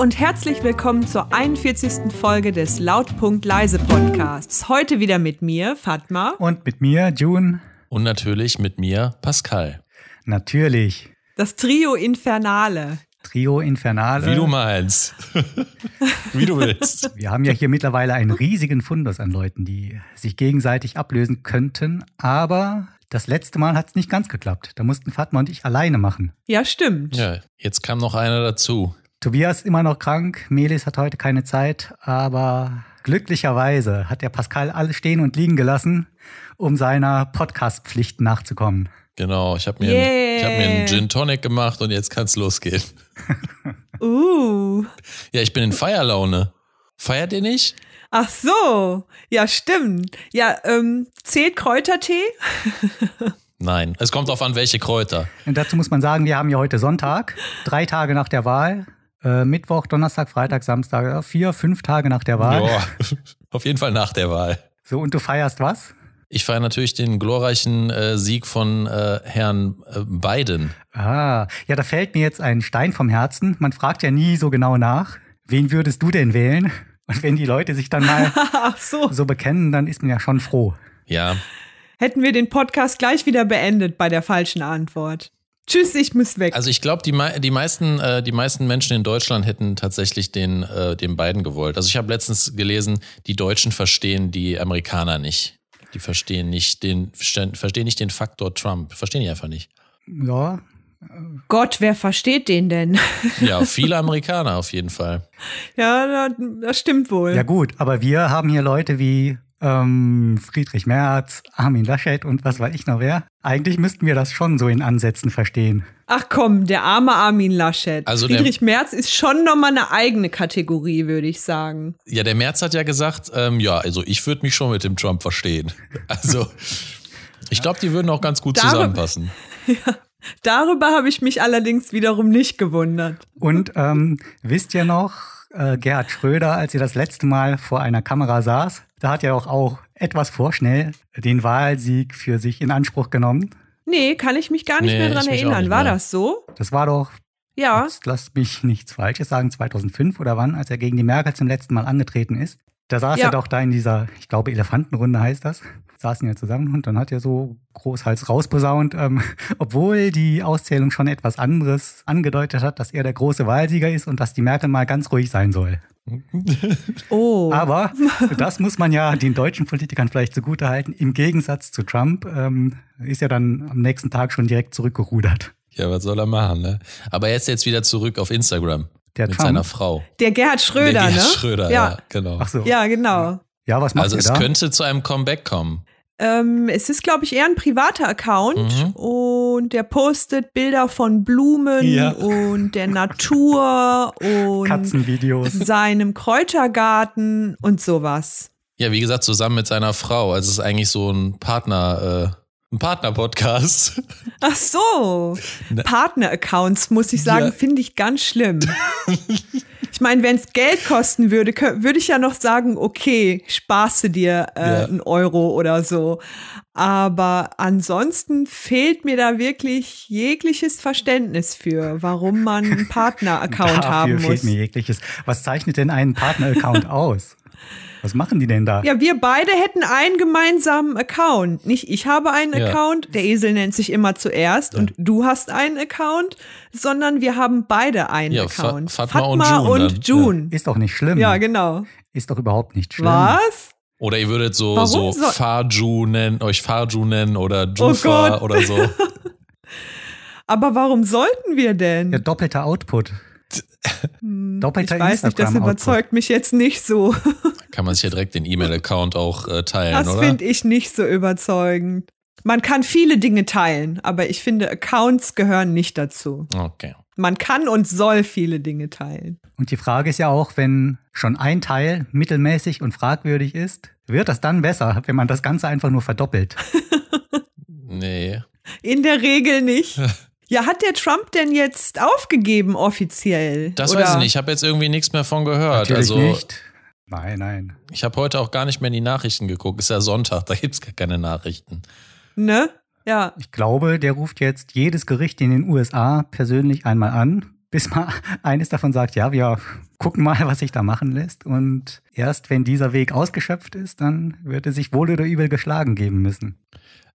und herzlich willkommen zur 41. Folge des Lautpunkt Leise Podcasts. Heute wieder mit mir, Fatma. Und mit mir, June. Und natürlich mit mir, Pascal. Natürlich. Das Trio Infernale. Trio Infernale. Wie du meinst. Wie du willst. Wir haben ja hier mittlerweile einen riesigen Fundus an Leuten, die sich gegenseitig ablösen könnten. Aber das letzte Mal hat es nicht ganz geklappt. Da mussten Fatma und ich alleine machen. Ja, stimmt. Ja, jetzt kam noch einer dazu. Tobias ist immer noch krank, Melis hat heute keine Zeit, aber glücklicherweise hat der Pascal alles stehen und liegen gelassen, um seiner Podcast-Pflicht nachzukommen. Genau, ich habe mir, Yeah. ich hab mir einen Gin Tonic gemacht und jetzt kann's losgehen. Uh. Ja, ich bin in Feierlaune. Feiert ihr nicht? Ach so. Ja, stimmt. Ja, ähm, zählt Kräutertee? Nein. Es kommt darauf an, welche Kräuter. Und dazu muss man sagen, wir haben ja heute Sonntag, drei Tage nach der Wahl, äh, Mittwoch, Donnerstag, Freitag, Samstag, äh, vier, fünf Tage nach der Wahl. Ja, auf jeden Fall nach der Wahl. So, und du feierst was? Ich feiere natürlich den glorreichen äh, Sieg von äh, Herrn äh, Biden. Ah, ja, da fällt mir jetzt ein Stein vom Herzen. Man fragt ja nie so genau nach, wen würdest du denn wählen? Und wenn die Leute sich dann mal so. so bekennen, dann ist man ja schon froh. Ja, Hätten wir den Podcast gleich wieder beendet bei der falschen Antwort. Tschüss, ich muss weg. also ich glaube, die, die, meisten, äh, die meisten Menschen in Deutschland hätten tatsächlich den, äh, den Biden gewollt. Also ich habe letztens gelesen, die Deutschen verstehen die Amerikaner nicht. Die verstehen nicht den, verstehen nicht den Faktor Trump. Verstehen die einfach nicht. Ja, Gott, wer versteht den denn? Ja, viele Amerikaner auf jeden Fall. ja, da- das stimmt wohl. ja gut, aber wir haben hier Leute wie ähm, Friedrich Merz, Armin Laschet und was weiß ich noch wer. Eigentlich müssten wir das schon so in Ansätzen verstehen. Ach komm, der arme Armin Laschet. Also der- Friedrich Merz ist schon nochmal eine eigene Kategorie, würde ich sagen. Ja, der Merz hat ja gesagt, ähm, ja, also ich würde mich schon mit dem Trump verstehen. Also ich glaube, die würden auch ganz gut Darüber- zusammenpassen. Darüber habe ich mich allerdings wiederum nicht gewundert. Und ähm, wisst ihr noch, äh, Gerhard Schröder, als er das letzte Mal vor einer Kamera saß, da hat er auch, auch etwas vorschnell den Wahlsieg für sich in Anspruch genommen. Nee, kann ich mich gar nicht Nee, mehr dran erinnern. nicht War mehr. das so? Das war doch, Ja. jetzt lasst mich nichts Falsches sagen, 2005 oder wann, als er gegen die Merkel zum letzten Mal angetreten ist. Da saß Ja. er doch da in dieser, ich glaube, Elefantenrunde heißt das. Saßen ja zusammen und dann hat er so großhals rausposaunt, ähm, obwohl die Auszählung schon etwas anderes angedeutet hat, dass er der große Wahlsieger ist und dass die Merkel mal ganz ruhig sein soll. Oh. Aber das muss man ja den deutschen Politikern vielleicht zugutehalten. Im Gegensatz zu Trump ähm, ist er dann am nächsten Tag schon direkt zurückgerudert. Ja, was soll er machen, ne? Aber er ist jetzt wieder zurück auf Instagram Der mit Trump? seiner Frau. Der Gerhard Schröder, Der Gerhard ne? Schröder, ja, Ja. genau. Ach so. Ja, genau. Ja, was macht Also ihr es da? könnte zu einem Comeback kommen. Ähm, es ist, glaube ich, eher ein privater Account Mhm. und der postet Bilder von Blumen Ja. und der Natur und Katzenvideos. seinem Kräutergarten und sowas. Ja, wie gesagt, zusammen mit seiner Frau. Also es ist eigentlich so ein Partner, äh, ein Partner-Podcast. Ach so. Ne. Partner-Accounts, muss ich sagen, Ja. finde ich ganz schlimm. ich meine, wenn es Geld kosten würde, würde ich ja noch sagen, okay, sparst du dir äh, Ja. einen Euro oder so. Aber ansonsten fehlt mir da wirklich jegliches Verständnis für, warum man einen Partner-Account Dafür haben fehlt muss. mir jegliches. Was zeichnet denn einen Partner-Account aus? Was machen die denn da? Ja, wir beide hätten einen gemeinsamen Account. Nicht ich habe einen Ja. Account, der Esel nennt sich immer zuerst und du hast einen Account, sondern wir haben beide einen Ja, Fa- Account. Fatma und June und. June. Ist doch nicht schlimm. Ja, genau. Ist doch überhaupt nicht schlimm. Was? Oder ihr würdet so, Warum so Farju nennen, euch Farju nennen oder Oh Jufa Gott. oder so. Aber warum sollten wir denn? Ja, doppelter Output. Hm, doppelter ich weiß nicht, das überzeugt mich jetzt nicht so. Kann man sich ja direkt den E-Mail-Account auch äh, teilen, Das oder? finde ich nicht so überzeugend. Man kann viele Dinge teilen, aber ich finde, Accounts gehören nicht dazu. Okay. Man kann und soll viele Dinge teilen. Und die Frage ist ja auch, wenn schon ein Teil mittelmäßig und fragwürdig ist, wird das dann besser, wenn man das Ganze einfach nur verdoppelt? Nee. In der Regel nicht. Ja, hat der Trump denn jetzt aufgegeben offiziell? Das Oder? weiß ich nicht. Ich habe jetzt irgendwie nichts mehr von gehört. Natürlich also nicht. Nein, nein. ich habe heute auch gar nicht mehr in die Nachrichten geguckt. Ist ja Sonntag, da gibt's gar keine Nachrichten. Ne? Ja. Ich glaube, der ruft jetzt jedes Gericht in den USA persönlich einmal an bis mal eines davon sagt, ja, wir gucken mal, was sich da machen lässt. Und erst wenn dieser Weg ausgeschöpft ist, dann wird er sich wohl oder übel geschlagen geben müssen.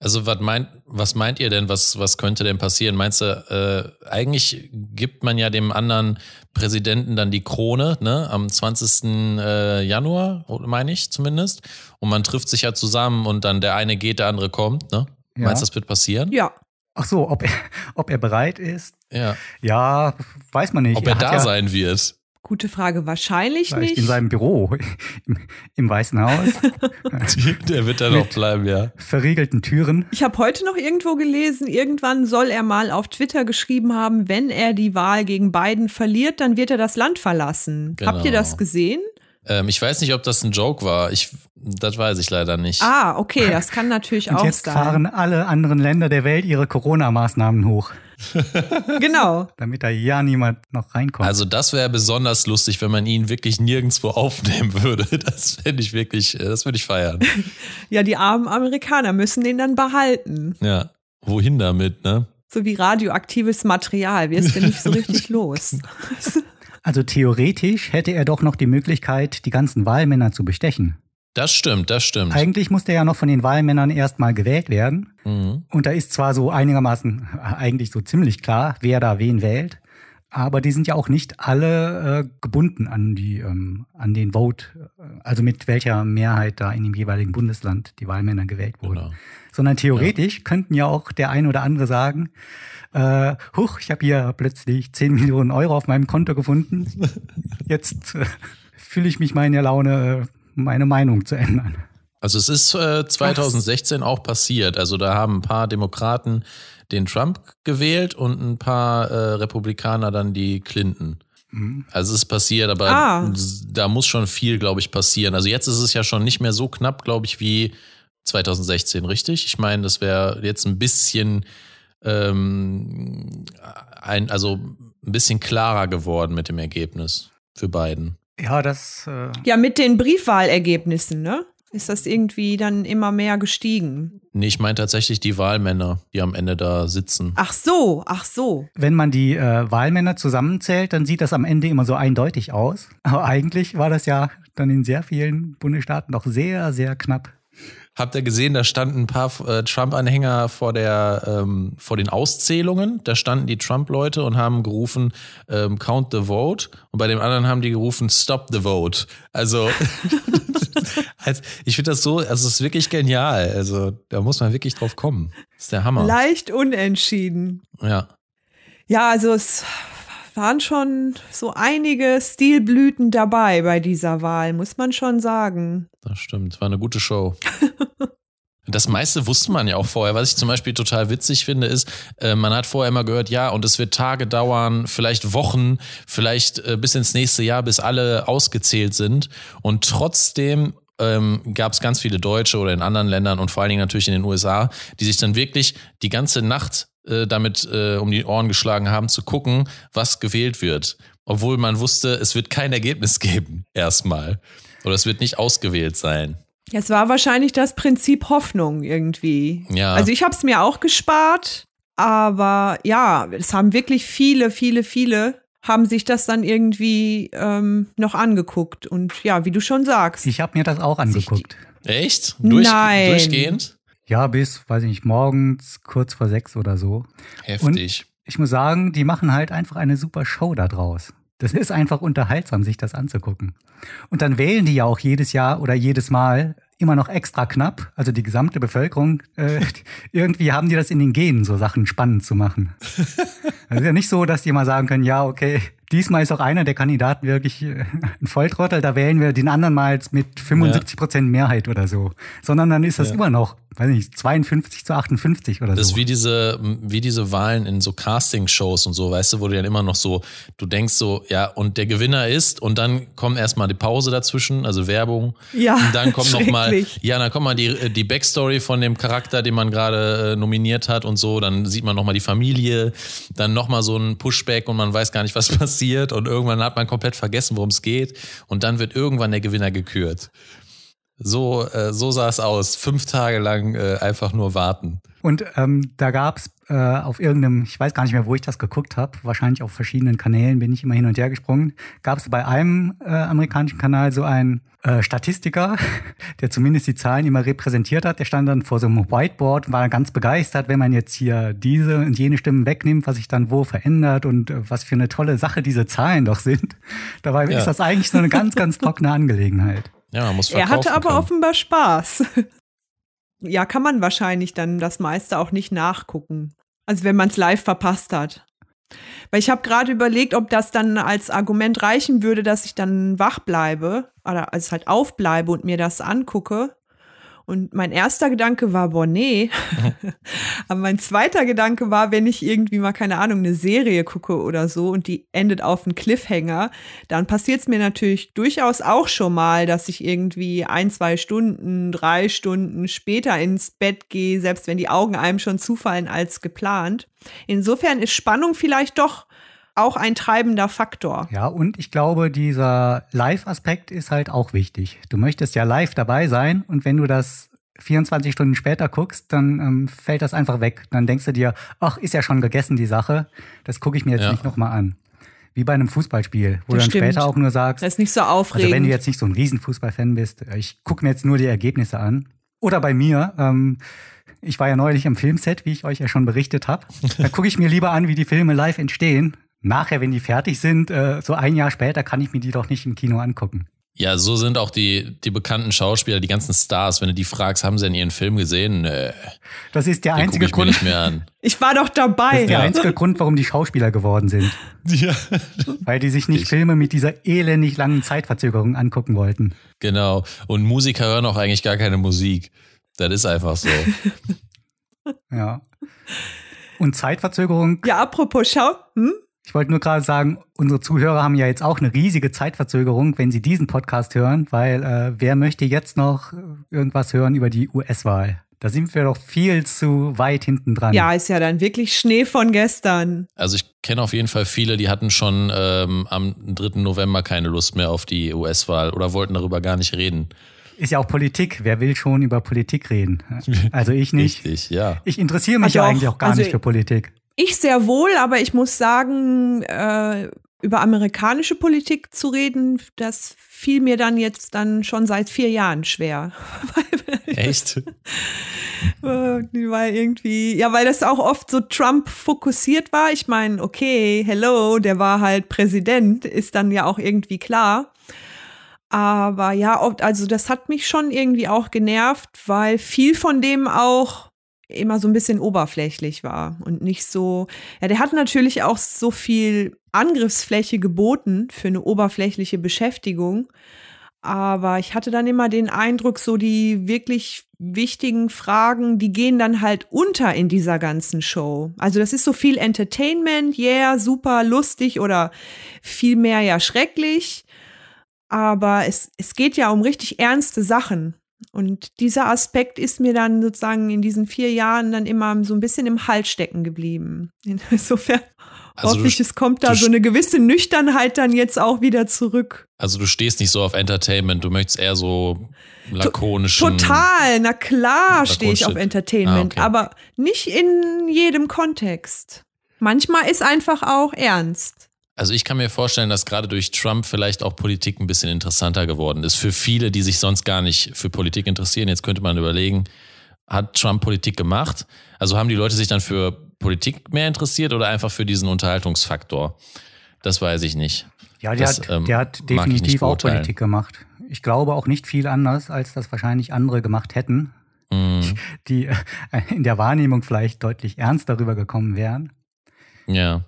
Also was meint, was meint ihr denn, was, was könnte denn passieren? Meinst du, äh, eigentlich gibt man ja dem anderen Präsidenten dann die Krone, ne, am 20. Äh, Januar, meine ich zumindest. Und man trifft sich ja zusammen und dann der eine geht, der andere kommt, ne? Ja. Meinst du, das wird passieren? Ja. Ach so, ob er, ob er bereit ist? Ja. Ja, weiß man nicht. Ob er, er da ja, sein wird. Gute Frage, wahrscheinlich Vielleicht nicht. In seinem Büro im, im Weißen Haus. Der wird da noch bleiben, ja. Verriegelten Türen. Ich habe heute noch irgendwo gelesen, irgendwann soll er mal auf Twitter geschrieben haben, wenn er die Wahl gegen Biden verliert, dann wird er das Land verlassen. Genau. Habt ihr das gesehen? Ähm, ich weiß nicht, ob das ein Joke war. Ich, das weiß ich leider nicht. Ah, okay, das kann natürlich Und auch jetzt sein. fahren alle anderen Länder der Welt ihre Corona-Maßnahmen hoch. genau. Damit da ja niemand noch reinkommt. Also das wäre besonders lustig, wenn man ihn wirklich nirgendwo aufnehmen würde. Das fände ich wirklich, äh, das würde ich feiern. ja, die armen Amerikaner müssen den dann behalten. Ja, wohin damit, ne? So wie radioaktives Material wirst du nicht so richtig los. Also theoretisch hätte er doch noch die Möglichkeit, die ganzen Wahlmänner zu bestechen. Das stimmt, das stimmt. Eigentlich musste er ja noch von den Wahlmännern erstmal gewählt werden. Mhm. Und da ist zwar so einigermaßen eigentlich so ziemlich klar, wer da wen wählt, aber die sind ja auch nicht alle äh, gebunden an die ähm, an den Vote, also mit welcher Mehrheit da in dem jeweiligen Bundesland die Wahlmänner gewählt wurden. Genau. Sondern theoretisch ja. könnten ja auch der ein oder andere sagen, äh, huch, ich habe hier plötzlich 10 Millionen Euro auf meinem Konto gefunden. Jetzt äh, fühle ich mich meine Laune, meine Meinung zu ändern. Also es ist äh, 2016 Ach. auch passiert. Also da haben ein paar Demokraten den Trump gewählt und ein paar äh, Republikaner dann die Clinton. Mhm. Also es ist passiert, aber ah. da muss schon viel, glaube ich, passieren. Also jetzt ist es ja schon nicht mehr so knapp, glaube ich, wie 2016, richtig? Ich meine, das wäre jetzt ein bisschen ähm, ein, also ein bisschen klarer geworden mit dem Ergebnis für beiden. Ja, das. Äh ja, mit den Briefwahlergebnissen, ne? Ist das irgendwie dann immer mehr gestiegen? Nee, ich meine tatsächlich die Wahlmänner, die am Ende da sitzen. Ach so, ach so. Wenn man die äh, Wahlmänner zusammenzählt, dann sieht das am Ende immer so eindeutig aus. Aber eigentlich war das ja dann in sehr vielen Bundesstaaten noch sehr, sehr knapp. Habt ihr gesehen, da standen ein paar äh, Trump-Anhänger vor der ähm, vor den Auszählungen. Da standen die Trump-Leute und haben gerufen ähm, Count the Vote und bei dem anderen haben die gerufen Stop the Vote. Also als, ich finde das so, also es ist wirklich genial. Also da muss man wirklich drauf kommen. Das ist der Hammer. Leicht unentschieden. Ja. Ja, also es waren schon so einige Stilblüten dabei bei dieser Wahl, muss man schon sagen. Das stimmt, war eine gute Show. Das meiste wusste man ja auch vorher. Was ich zum Beispiel total witzig finde, ist, äh, man hat vorher immer gehört, ja, und es wird Tage dauern, vielleicht Wochen, vielleicht äh, bis ins nächste Jahr, bis alle ausgezählt sind. Und trotzdem ähm, gab es ganz viele Deutsche oder in anderen Ländern und vor allen Dingen natürlich in den USA, die sich dann wirklich die ganze Nacht äh, damit äh, um die Ohren geschlagen haben, zu gucken, was gewählt wird. Obwohl man wusste, es wird kein Ergebnis geben, erstmal. Oder es wird nicht ausgewählt sein. Es war wahrscheinlich das Prinzip Hoffnung irgendwie. Ja. Also ich habe es mir auch gespart, aber ja, es haben wirklich viele, viele, viele haben sich das dann irgendwie ähm, noch angeguckt. Und ja, wie du schon sagst. Ich habe mir das auch angeguckt. Echt? Durch, Nein. Durchgehend? Ja, bis, weiß ich nicht, morgens kurz vor sechs oder so. Heftig. Und ich muss sagen, die machen halt einfach eine super Show da draus. Das ist einfach unterhaltsam, sich das anzugucken. Und dann wählen die ja auch jedes Jahr oder jedes Mal immer noch extra knapp. Also die gesamte Bevölkerung, äh, irgendwie haben die das in den Genen, so Sachen spannend zu machen. Es ist ja nicht so, dass die mal sagen können, ja, okay, diesmal ist auch einer der Kandidaten wirklich äh, ein Volltrottel, da wählen wir den anderen mal mit 75 Prozent Mehrheit oder so. Sondern dann ist das ja. immer noch, weiß nicht, 52 zu 58 oder das so. Das ist wie diese, wie diese Wahlen in so Casting-Shows und so, weißt du, wo du dann immer noch so, du denkst so, ja, und der Gewinner ist, und dann kommt erstmal die Pause dazwischen, also Werbung. Ja. Und dann kommt nochmal, ja, dann kommt mal die, die Backstory von dem Charakter, den man gerade äh, nominiert hat und so, dann sieht man nochmal die Familie, dann nochmal so ein Pushback und man weiß gar nicht, was passiert passiert und irgendwann hat man komplett vergessen, worum es geht und dann wird irgendwann der Gewinner gekürt. So, äh, so sah es aus. Fünf Tage lang äh, einfach nur warten. Und ähm, da gab's äh, auf irgendeinem, ich weiß gar nicht mehr, wo ich das geguckt habe, wahrscheinlich auf verschiedenen Kanälen bin ich immer hin und her gesprungen, gab es bei einem äh, amerikanischen Kanal so einen äh, Statistiker, der zumindest die Zahlen immer repräsentiert hat. Der stand dann vor so einem Whiteboard und war ganz begeistert, wenn man jetzt hier diese und jene Stimmen wegnimmt, was sich dann wo verändert und äh, was für eine tolle Sache diese Zahlen doch sind. Dabei ja. ist das eigentlich so eine ganz, ganz trockene Angelegenheit. Ja, man muss Er hatte aber können. offenbar Spaß. ja, kann man wahrscheinlich dann das meiste auch nicht nachgucken. Also wenn man es live verpasst hat. Weil ich habe gerade überlegt, ob das dann als Argument reichen würde, dass ich dann wach bleibe oder also halt aufbleibe und mir das angucke. Und mein erster Gedanke war, boah, nee. Aber mein zweiter Gedanke war, wenn ich irgendwie mal, keine Ahnung, eine Serie gucke oder so und die endet auf einen Cliffhanger, dann passiert es mir natürlich durchaus auch schon mal, dass ich irgendwie ein, zwei Stunden, drei Stunden später ins Bett gehe, selbst wenn die Augen einem schon zufallen als geplant. Insofern ist Spannung vielleicht doch auch ein treibender Faktor. Ja, und ich glaube, dieser Live-Aspekt ist halt auch wichtig. Du möchtest ja live dabei sein und wenn du das 24 Stunden später guckst, dann ähm, fällt das einfach weg. Dann denkst du dir, ach, ist ja schon gegessen die Sache, das gucke ich mir jetzt ja. nicht nochmal an. Wie bei einem Fußballspiel, wo das du dann stimmt. später auch nur sagst, das ist nicht so aufregend. Also wenn du jetzt nicht so ein Riesenfußballfan bist, ich gucke mir jetzt nur die Ergebnisse an. Oder bei mir, ähm, ich war ja neulich am Filmset, wie ich euch ja schon berichtet habe. Da gucke ich mir lieber an, wie die Filme live entstehen, nachher, wenn die fertig sind, äh, so ein Jahr später, kann ich mir die doch nicht im Kino angucken. Ja, so sind auch die, die bekannten Schauspieler, die ganzen Stars. Wenn du die fragst, haben sie in ihren Film gesehen? Nö. Das ist der einzige ich Grund. Nicht mehr an. Ich war doch dabei. Das ist der einzige Grund, warum die Schauspieler geworden sind. Ja. Weil die sich nicht ich. Filme mit dieser elendig langen Zeitverzögerung angucken wollten. Genau. Und Musiker hören auch eigentlich gar keine Musik. Das ist einfach so. ja. Und Zeitverzögerung. Ja, apropos Schau. Hm? Ich wollte nur gerade sagen, unsere Zuhörer haben ja jetzt auch eine riesige Zeitverzögerung, wenn sie diesen Podcast hören, weil äh, wer möchte jetzt noch irgendwas hören über die US-Wahl? Da sind wir doch viel zu weit hinten dran. Ja, ist ja dann wirklich Schnee von gestern. Also ich kenne auf jeden Fall viele, die hatten schon ähm, am 3. November keine Lust mehr auf die US-Wahl oder wollten darüber gar nicht reden. Ist ja auch Politik. Wer will schon über Politik reden? Also ich nicht. Richtig, ja. Ich interessiere mich also ja eigentlich auch gar also nicht für Politik. Ich sehr wohl, aber ich muss sagen, äh, über amerikanische Politik zu reden, das fiel mir dann jetzt dann schon seit vier Jahren schwer. Echt? weil irgendwie, ja, weil das auch oft so Trump fokussiert war. Ich meine, okay, hello, der war halt Präsident, ist dann ja auch irgendwie klar. Aber ja, also das hat mich schon irgendwie auch genervt, weil viel von dem auch immer so ein bisschen oberflächlich war und nicht so, ja, der hat natürlich auch so viel Angriffsfläche geboten für eine oberflächliche Beschäftigung. Aber ich hatte dann immer den Eindruck, so die wirklich wichtigen Fragen, die gehen dann halt unter in dieser ganzen Show. Also das ist so viel Entertainment, yeah, super lustig oder viel mehr ja schrecklich. Aber es, es geht ja um richtig ernste Sachen. Und dieser Aspekt ist mir dann sozusagen in diesen vier Jahren dann immer so ein bisschen im Hals stecken geblieben. Insofern also hoffe ich, es kommt da so eine gewisse Nüchternheit dann jetzt auch wieder zurück. Also du stehst nicht so auf Entertainment, du möchtest eher so lakonischen. Total, na klar stehe ich auf Entertainment, ah, okay. aber nicht in jedem Kontext. Manchmal ist einfach auch ernst. Also ich kann mir vorstellen, dass gerade durch Trump vielleicht auch Politik ein bisschen interessanter geworden ist. Für viele, die sich sonst gar nicht für Politik interessieren. Jetzt könnte man überlegen, hat Trump Politik gemacht? Also haben die Leute sich dann für Politik mehr interessiert oder einfach für diesen Unterhaltungsfaktor? Das weiß ich nicht. Ja, der, das, hat, ähm, der hat definitiv auch Politik gemacht. Ich glaube auch nicht viel anders, als das wahrscheinlich andere gemacht hätten, mm. die in der Wahrnehmung vielleicht deutlich ernst darüber gekommen wären. Ja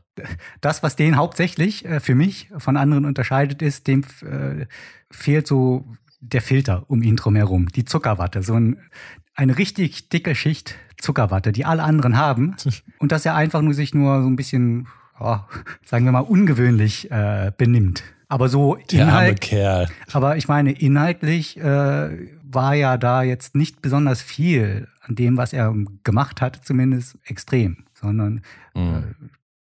das, was den hauptsächlich äh, für mich von anderen unterscheidet, ist, dem äh, fehlt so der Filter um ihn drumherum, die Zuckerwatte, so ein, eine richtig dicke Schicht Zuckerwatte, die alle anderen haben. Und dass er einfach nur sich nur so ein bisschen, oh, sagen wir mal, ungewöhnlich äh, benimmt. Aber so der Inhalt, Kerl. Aber ich meine, inhaltlich äh, war ja da jetzt nicht besonders viel an dem, was er gemacht hat, zumindest extrem, sondern mhm.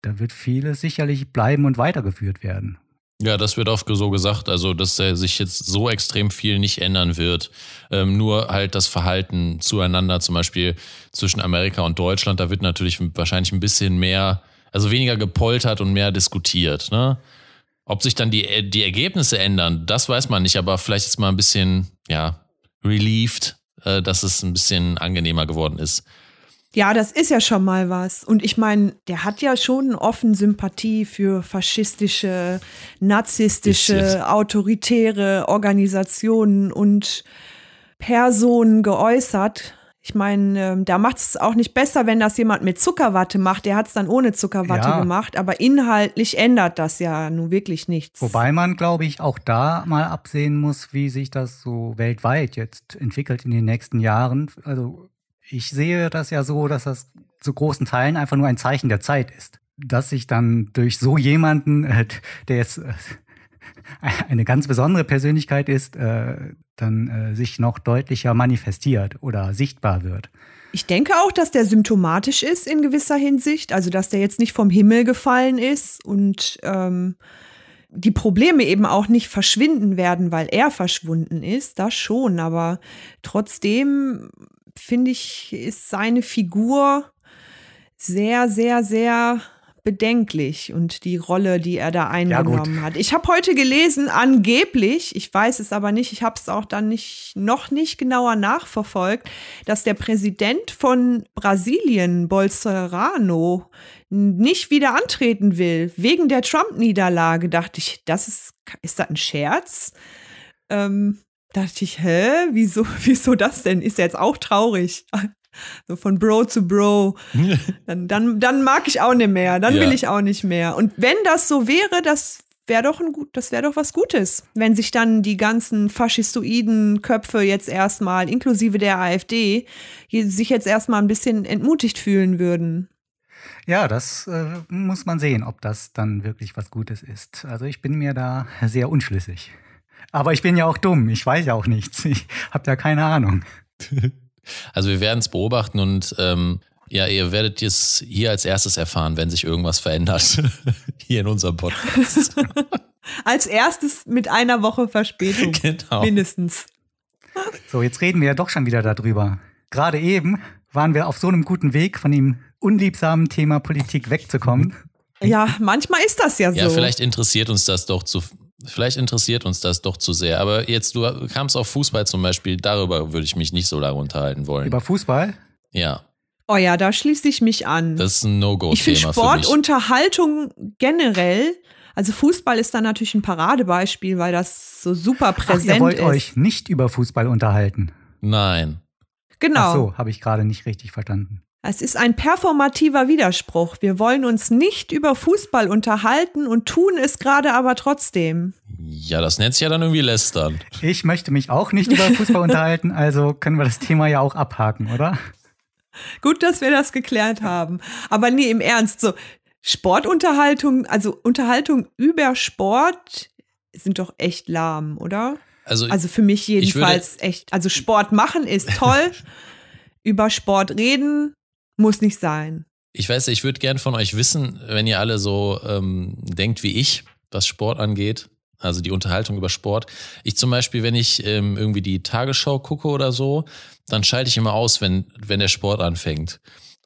Äh, da wird vieles sicherlich bleiben und weitergeführt werden. Ja, das wird oft so gesagt, also dass er sich jetzt so extrem viel nicht ändern wird. Ähm, nur halt das Verhalten zueinander, zum Beispiel zwischen Amerika und Deutschland, da wird natürlich wahrscheinlich ein bisschen mehr, also weniger gepoltert und mehr diskutiert. Ne? Ob sich dann die, die Ergebnisse ändern, das weiß man nicht, aber vielleicht ist mal ein bisschen, ja, relieved, äh, dass es ein bisschen angenehmer geworden ist. Ja, das ist ja schon mal was. Und ich meine, der hat ja schon offen Sympathie für faschistische, narzisstische, autoritäre Organisationen und Personen geäußert. Ich meine, ähm, da macht es auch nicht besser, wenn das jemand mit Zuckerwatte macht. Der hat es dann ohne Zuckerwatte ja. gemacht, aber inhaltlich ändert das ja nun wirklich nichts. Wobei man, glaube ich, auch da mal absehen muss, wie sich das so weltweit jetzt entwickelt in den nächsten Jahren. Also ich sehe das ja so, dass das zu großen Teilen einfach nur ein Zeichen der Zeit ist. Dass sich dann durch so jemanden, äh, der jetzt äh, eine ganz besondere Persönlichkeit ist, äh, dann äh, sich noch deutlicher manifestiert oder sichtbar wird. Ich denke auch, dass der symptomatisch ist in gewisser Hinsicht, also dass der jetzt nicht vom Himmel gefallen ist und ähm, die Probleme eben auch nicht verschwinden werden, weil er verschwunden ist, das schon, aber trotzdem finde ich, ist seine Figur sehr, sehr, sehr bedenklich und die Rolle, die er da eingenommen ja, hat. Ich habe heute gelesen, angeblich, ich weiß es aber nicht, ich habe es auch dann nicht noch nicht genauer nachverfolgt, dass der Präsident von Brasilien, Bolsonaro, nicht wieder antreten will wegen der Trump-Niederlage. Dachte ich, das ist ist das ein Scherz? Ähm, dachte ich, hä, wieso, wieso das denn? Ist ja jetzt auch traurig. So von Bro zu Bro. Dann, dann, dann mag ich auch nicht mehr. Dann ja. will ich auch nicht mehr. Und wenn das so wäre, das wäre doch ein gut, das wäre doch was Gutes, wenn sich dann die ganzen faschistoiden Köpfe jetzt erstmal, inklusive der AfD, sich jetzt erstmal ein bisschen entmutigt fühlen würden. Ja, das äh, muss man sehen, ob das dann wirklich was Gutes ist. Also ich bin mir da sehr unschlüssig. Aber ich bin ja auch dumm. Ich weiß ja auch nichts. Ich habe ja keine Ahnung. Also wir werden es beobachten und ähm, ja, ihr werdet es hier als erstes erfahren, wenn sich irgendwas verändert. hier in unserem Podcast. als erstes mit einer Woche Verspätung. Genau. Mindestens. So, jetzt reden wir ja doch schon wieder darüber. Gerade eben waren wir auf so einem guten Weg, von dem unliebsamen Thema Politik wegzukommen. Ja, manchmal ist das ja so. Ja, vielleicht interessiert uns das doch zu Vielleicht interessiert uns das doch zu sehr. Aber jetzt, du kamst auf Fußball zum Beispiel, darüber würde ich mich nicht so lange unterhalten wollen. Über Fußball? Ja. Oh ja, da schließe ich mich an. Das ist ein No-Go-Thema. Ich finde Sportunterhaltung generell, also Fußball ist da natürlich ein Paradebeispiel, weil das so super präsent Ach, ihr wollt ist. euch nicht über Fußball unterhalten. Nein. Genau. Ach so, habe ich gerade nicht richtig verstanden. Es ist ein performativer Widerspruch. Wir wollen uns nicht über Fußball unterhalten und tun es gerade aber trotzdem. Ja, das nennt sich ja dann irgendwie lästern. Ich möchte mich auch nicht über Fußball unterhalten, also können wir das Thema ja auch abhaken, oder? Gut, dass wir das geklärt haben. Aber nee, im Ernst, so Sportunterhaltung, also Unterhaltung über Sport sind doch echt lahm, oder? Also, also für mich jedenfalls echt. Also Sport machen ist toll. über Sport reden muss nicht sein. Ich weiß, ich würde gern von euch wissen, wenn ihr alle so ähm, denkt wie ich, was Sport angeht, also die Unterhaltung über Sport. Ich zum Beispiel, wenn ich ähm, irgendwie die Tagesschau gucke oder so, dann schalte ich immer aus, wenn, wenn der Sport anfängt.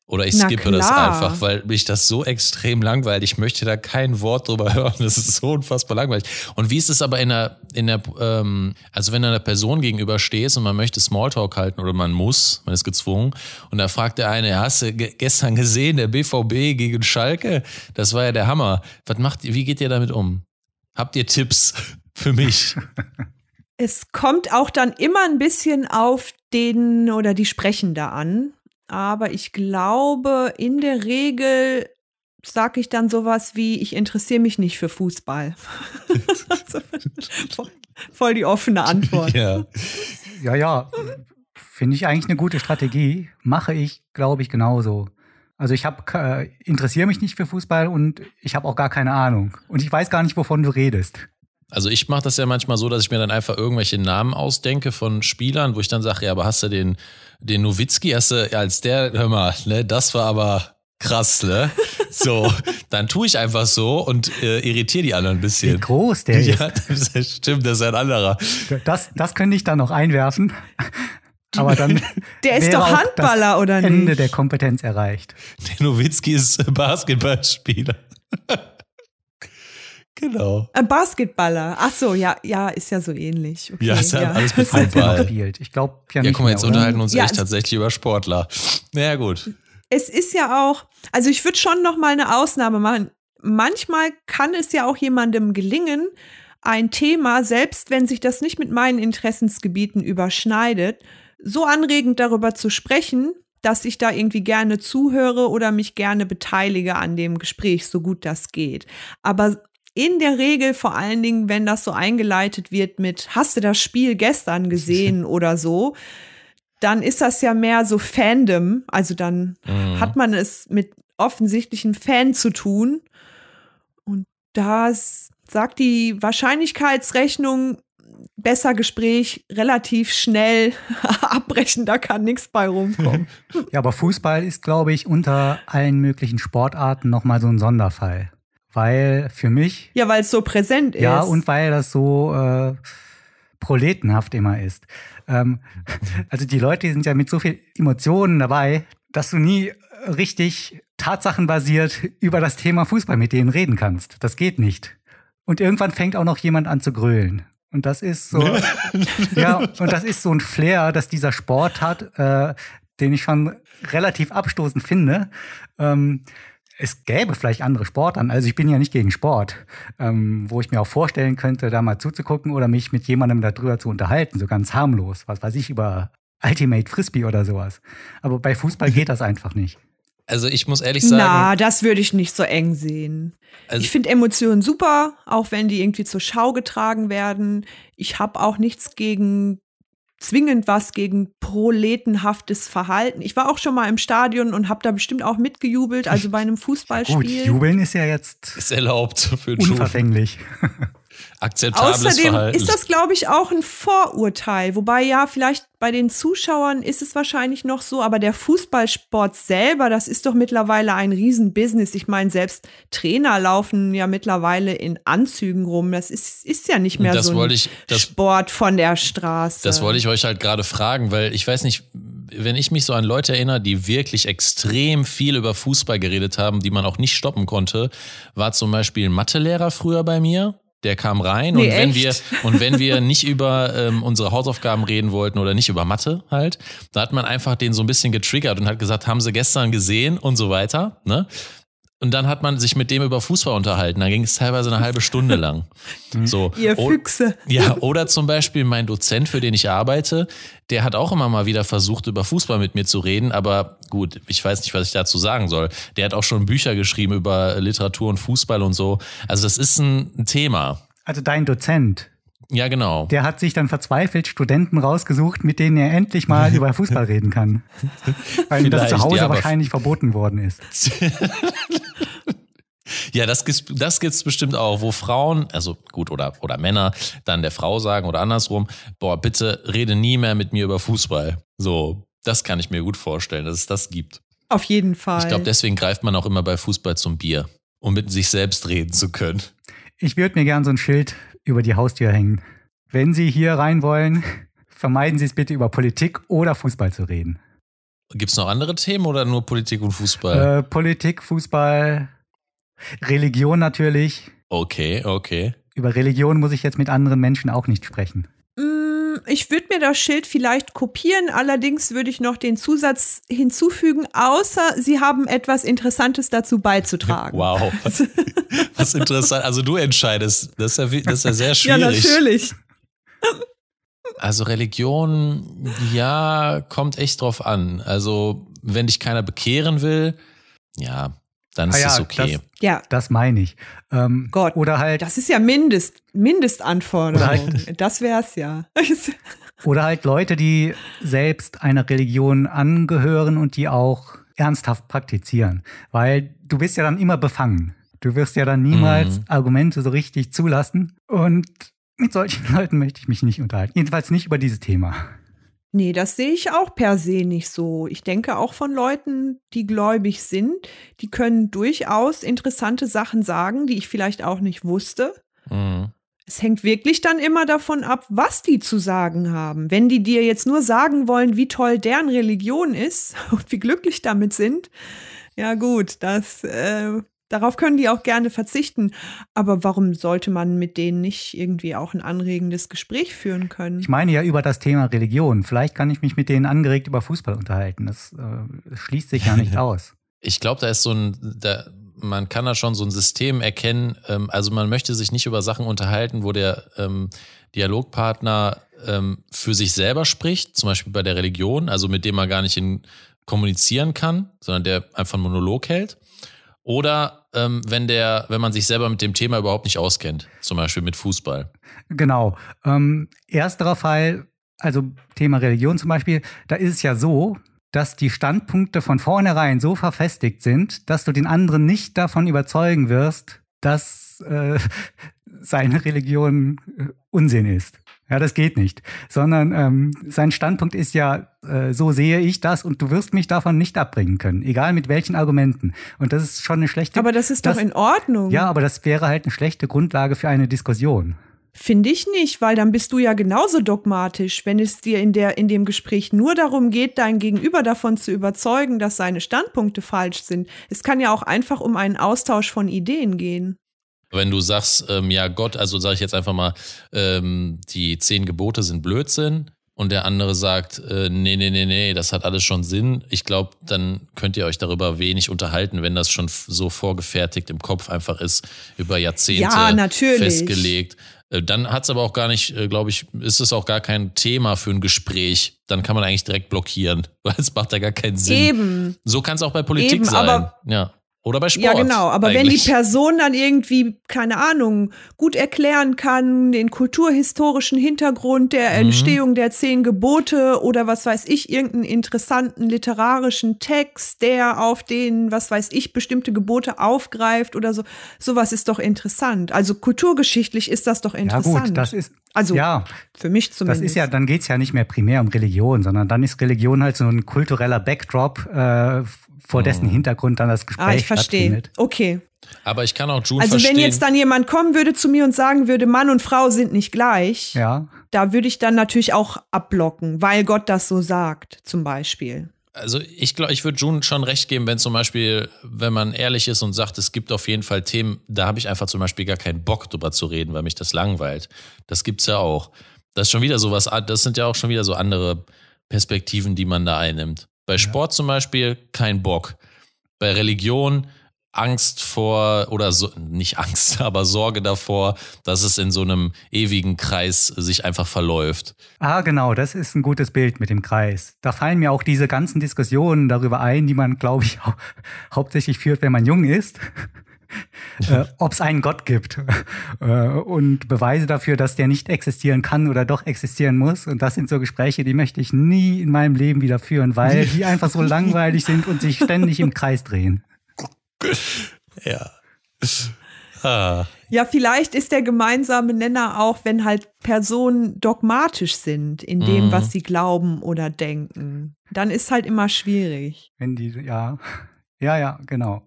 Oder ich skippe das einfach, weil mich das so extrem langweilt. Ich möchte da kein Wort drüber hören. Das ist so unfassbar langweilig. Und wie ist es aber in der, in der, ähm, also wenn du einer Person gegenüber stehst und man möchte Smalltalk halten oder man muss, man ist gezwungen, und da fragt der eine, hast du gestern gesehen, der BVB gegen Schalke? Das war ja der Hammer. Was macht, wie geht ihr damit um? Habt ihr Tipps für mich? Es kommt auch dann immer ein bisschen auf den oder die Sprechende an aber ich glaube, in der Regel sage ich dann sowas wie, ich interessiere mich nicht für Fußball. voll, voll, die offene Antwort. Ja, ja, ja finde ich eigentlich eine gute Strategie. Mache ich, glaube ich, genauso. Also ich habe äh, interessiere mich nicht für Fußball und ich habe auch gar keine Ahnung. Und ich weiß gar nicht, wovon du redest. Also ich mache das ja manchmal so, dass ich mir dann einfach irgendwelche Namen ausdenke von Spielern, wo ich dann sage, ja, aber hast du den, den Nowitzki, hast du, ja, als der, hör mal, ne, das war aber krass, ne? So, dann tue ich einfach so und äh, irritiere die anderen ein bisschen. Wie groß der ja, ist. das stimmt, das ist ein anderer. Das, das könnte ich dann noch einwerfen. Aber dann Der ist doch Handballer, oder Ende nicht? der Kompetenz erreicht. Der Nowitzki ist Basketballspieler. Genau. Ein Basketballer. Ach so, ja, ja, ist ja so ähnlich. Okay, Ja, ist ja alles mit Fußball. spielt. Ich glaube ja Ja, nicht guck mal, mehr, jetzt oder? unterhalten uns Ja, echt tatsächlich über Sportler. Naja, gut. es ist ja auch, also ich würde schon noch mal eine Ausnahme machen. Manchmal kann es ja auch jemandem gelingen, ein Thema, selbst wenn sich das nicht mit meinen Interessensgebieten überschneidet, so anregend darüber zu sprechen, dass ich da irgendwie gerne zuhöre oder mich gerne beteilige an dem Gespräch, so gut das geht. Aber in der Regel vor allen Dingen, wenn das so eingeleitet wird mit, hast du das Spiel gestern gesehen oder so, dann ist das ja mehr so Fandom. Also dann Mhm. hat man es mit offensichtlichem Fan zu tun. Und da sagt die Wahrscheinlichkeitsrechnung, besser Gespräch, relativ schnell abbrechen, da kann nichts bei rumkommen. Ja, aber Fußball ist, glaube ich, unter allen möglichen Sportarten nochmal so ein Sonderfall. Weil für mich, Ja, weil es so präsent ist. ja, und weil das so äh, proletenhaft immer ist. Ähm, also die Leute sind ja mit so viel Emotionen dabei, dass du nie richtig tatsachenbasiert über das Thema Fußball mit denen reden kannst. Das geht nicht. Und irgendwann fängt auch noch jemand an zu grölen. Und das ist so, ja, und das ist so ein Flair, dass dieser Sport hat, äh, den ich schon relativ abstoßend finde. Ähm, es gäbe vielleicht andere Sportarten. Also ich bin ja nicht gegen Sport, ähm, wo ich mir auch vorstellen könnte, da mal zuzugucken oder mich mit jemandem darüber zu unterhalten, so ganz harmlos, was weiß ich, über Ultimate Frisbee oder sowas. Aber bei Fußball geht das einfach nicht. Also ich muss ehrlich sagen, Na, das würde ich nicht so eng sehen. Also- ich finde Emotionen super, auch wenn die irgendwie zur Schau getragen werden. Ich habe auch nichts gegen zwingend was gegen proletenhaftes Verhalten. Ich war auch schon mal im Stadion und habe da bestimmt auch mitgejubelt, also bei einem Gut, Fußballspiel. jubeln ist ja jetzt ist erlaubt für einen Schuh. unverfänglich. Akzeptables Außerdem Verhalten. ist das, glaube ich, auch ein Vorurteil. Wobei ja, vielleicht bei den Zuschauern ist es wahrscheinlich noch so, aber der Fußballsport selber, das ist doch mittlerweile ein Riesenbusiness. Ich meine, selbst Trainer laufen ja mittlerweile in Anzügen rum. Das ist, ist ja nicht mehr so ein ich- das- Sport von der Straße. Das wollte ich euch halt gerade fragen, weil ich weiß nicht, wenn ich mich so an Leute erinnere, die wirklich extrem viel über Fußball geredet haben, die man auch nicht stoppen konnte, war zum Beispiel ein Mathelehrer früher bei mir. Der kam rein Nee, und wenn echt? wir und wenn wir nicht über ähm, unsere Hausaufgaben reden wollten oder nicht über Mathe halt, da hat man einfach den so ein bisschen getriggert und hat gesagt, haben sie gestern gesehen und so weiter. Ne? Und dann hat man sich mit dem über Fußball unterhalten. Da ging es teilweise eine halbe Stunde lang. So. Ihr Füchse. ja, oder zum Beispiel mein Dozent, für den ich arbeite, der hat auch immer mal wieder versucht, über Fußball mit mir zu reden, aber gut, ich weiß nicht, was ich dazu sagen soll. Der hat auch schon Bücher geschrieben über Literatur und Fußball und so. Also das ist ein Thema. Also dein Dozent, Ja, genau. der hat sich dann verzweifelt Studenten rausgesucht, mit denen er endlich mal über Fußball reden kann. Weil ihm das zu Hause ja, wahrscheinlich verboten worden ist. Ja, das gibt's, das gibt's bestimmt auch, wo Frauen, also gut, oder, oder Männer, dann der Frau sagen oder andersrum, boah, bitte rede nie mehr mit mir über Fußball. So, das kann ich mir gut vorstellen, dass es das gibt. Auf jeden Fall. Ich glaube, deswegen greift man auch immer bei Fußball zum Bier, um mit sich selbst reden zu können. Ich würde mir gern so ein Schild über die Haustür hängen. Wenn Sie hier rein wollen, vermeiden Sie es bitte über Politik oder Fußball zu reden. Gibt's noch andere Themen oder nur Politik und Fußball? Äh, Politik, Fußball, Religion natürlich. Okay, okay. Über Religion muss ich jetzt mit anderen Menschen auch nicht sprechen. Mm, Ich würde mir das Schild vielleicht kopieren, allerdings würde ich noch den Zusatz hinzufügen, außer Sie haben etwas Interessantes dazu beizutragen. Wow. Was interessant. Also du entscheidest. Das ist ja, das ist ja sehr Ja, schwierig. natürlich. Also Religion, ja, kommt echt drauf an. Also wenn dich keiner bekehren will, ja, dann ist Ah ja, es okay. Ja, Das meine ich. Ähm, Gott. Oder halt, das ist ja Mindest, Mindestanforderung. Halt- das wär's ja. oder halt Leute, die selbst einer Religion angehören und die auch ernsthaft praktizieren. Weil du bist ja dann immer befangen. Du wirst ja dann niemals Mhm. Argumente so richtig zulassen. Und mit solchen Leuten möchte ich mich nicht unterhalten. Jedenfalls nicht über dieses Thema. Nee, das sehe ich auch per se nicht so. Ich denke auch von Leuten, die gläubig sind, die können durchaus interessante Sachen sagen, die ich vielleicht auch nicht wusste. Mhm. Es hängt wirklich dann immer davon ab, was die zu sagen haben. Wenn die dir jetzt nur sagen wollen, wie toll deren Religion ist und wie glücklich damit sind, ja gut, das äh, Darauf können die auch gerne verzichten. Aber warum sollte man mit denen nicht irgendwie auch ein anregendes Gespräch führen können? Ich meine ja über das Thema Religion. Vielleicht kann ich mich mit denen angeregt über Fußball unterhalten. Das, äh, schließt sich ja nicht aus. Ich glaube, da ist so ein, da, man kann da schon so ein System erkennen. Ähm, also man möchte sich nicht über Sachen unterhalten, wo der ähm, Dialogpartner ähm, für sich selber spricht, zum Beispiel bei der Religion, also mit dem man gar nicht in, kommunizieren kann, sondern der einfach einen Monolog hält. Oder ähm, wenn der, wenn man sich selber mit dem Thema überhaupt nicht auskennt, zum Beispiel mit Fußball. Genau. Ähm, ersterer Fall, also Thema Religion zum Beispiel, da ist es ja so, dass die Standpunkte von vornherein so verfestigt sind, dass du den anderen nicht davon überzeugen wirst, dass äh, seine Religion äh, Unsinn ist. Ja, das geht nicht. Sondern ähm, sein Standpunkt ist ja, äh, so sehe ich das und du wirst mich davon nicht abbringen können, egal mit welchen Argumenten. Und das ist schon eine schlechte. Aber das ist das, doch in Ordnung. Ja, aber das wäre halt eine schlechte Grundlage für eine Diskussion. Finde ich nicht, weil dann bist du ja genauso dogmatisch, wenn es dir in, der, in dem Gespräch nur darum geht, dein Gegenüber davon zu überzeugen, dass seine Standpunkte falsch sind. Es kann ja auch einfach um einen Austausch von Ideen gehen. Wenn du sagst, ähm, ja Gott, also sage ich jetzt einfach mal, ähm, die zehn Gebote sind Blödsinn und der andere sagt, äh, nee, nee, nee, nee, das hat alles schon Sinn. Ich glaube, dann könnt ihr euch darüber wenig unterhalten, wenn das schon so vorgefertigt im Kopf einfach ist, über Jahrzehnte ja, festgelegt. Äh, dann hat es aber auch gar nicht, äh, glaube ich, ist es auch gar kein Thema für ein Gespräch. Dann kann man eigentlich direkt blockieren, weil es macht ja gar keinen Sinn. Eben. So kann es auch bei Politik Eben, sein. Aber ja. Oder bei Sport. Ja, genau. Aber eigentlich. wenn die Person dann irgendwie, keine Ahnung, gut erklären kann, den kulturhistorischen Hintergrund der mhm. Entstehung mhm. der zehn Gebote oder was weiß ich, irgendeinen interessanten literarischen Text, der auf den, was weiß ich, bestimmte Gebote aufgreift oder so, sowas ist doch interessant. Also kulturgeschichtlich ist das doch interessant. Ja, gut, das ist. Also ja, für mich zumindest. Das ist ja, dann geht's ja nicht mehr primär um Religion, sondern dann ist Religion halt so ein kultureller Backdrop äh, vor dessen mhm. Hintergrund dann das Gespräch ah, ich verstehe. Okay. Aber ich kann auch June also verstehen. Also wenn jetzt dann jemand kommen würde zu mir und sagen würde, Mann und Frau sind nicht gleich, ja. da würde ich dann natürlich auch abblocken, weil Gott das so sagt, zum Beispiel. Also ich glaube, ich würde June schon recht geben, wenn zum Beispiel, wenn man ehrlich ist und sagt, es gibt auf jeden Fall Themen, da habe ich einfach zum Beispiel gar keinen Bock drüber zu reden, weil mich das langweilt. Das gibt's ja auch. Das ist schon wieder sowas, das sind ja auch schon wieder so andere Perspektiven, die man da einnimmt. Bei Sport zum Beispiel kein Bock. Bei Religion Angst vor oder so, nicht Angst, aber Sorge davor, dass es in so einem ewigen Kreis sich einfach verläuft. Ah, genau, das ist ein gutes Bild mit dem Kreis. Da fallen mir auch diese ganzen Diskussionen darüber ein, die man, glaube ich, hau hauptsächlich führt, wenn man jung ist äh, ob es einen Gott gibt äh, und Beweise dafür, dass der nicht existieren kann oder doch existieren muss. Und das sind so Gespräche, die möchte ich nie in meinem Leben wieder führen, weil die einfach so langweilig sind und sich ständig im Kreis drehen. Ja. Ah. Ja, vielleicht ist der gemeinsame Nenner auch, wenn halt Personen dogmatisch sind in dem, mhm. was sie glauben oder denken. Dann ist halt immer schwierig. Wenn die, ja. Ja, ja, genau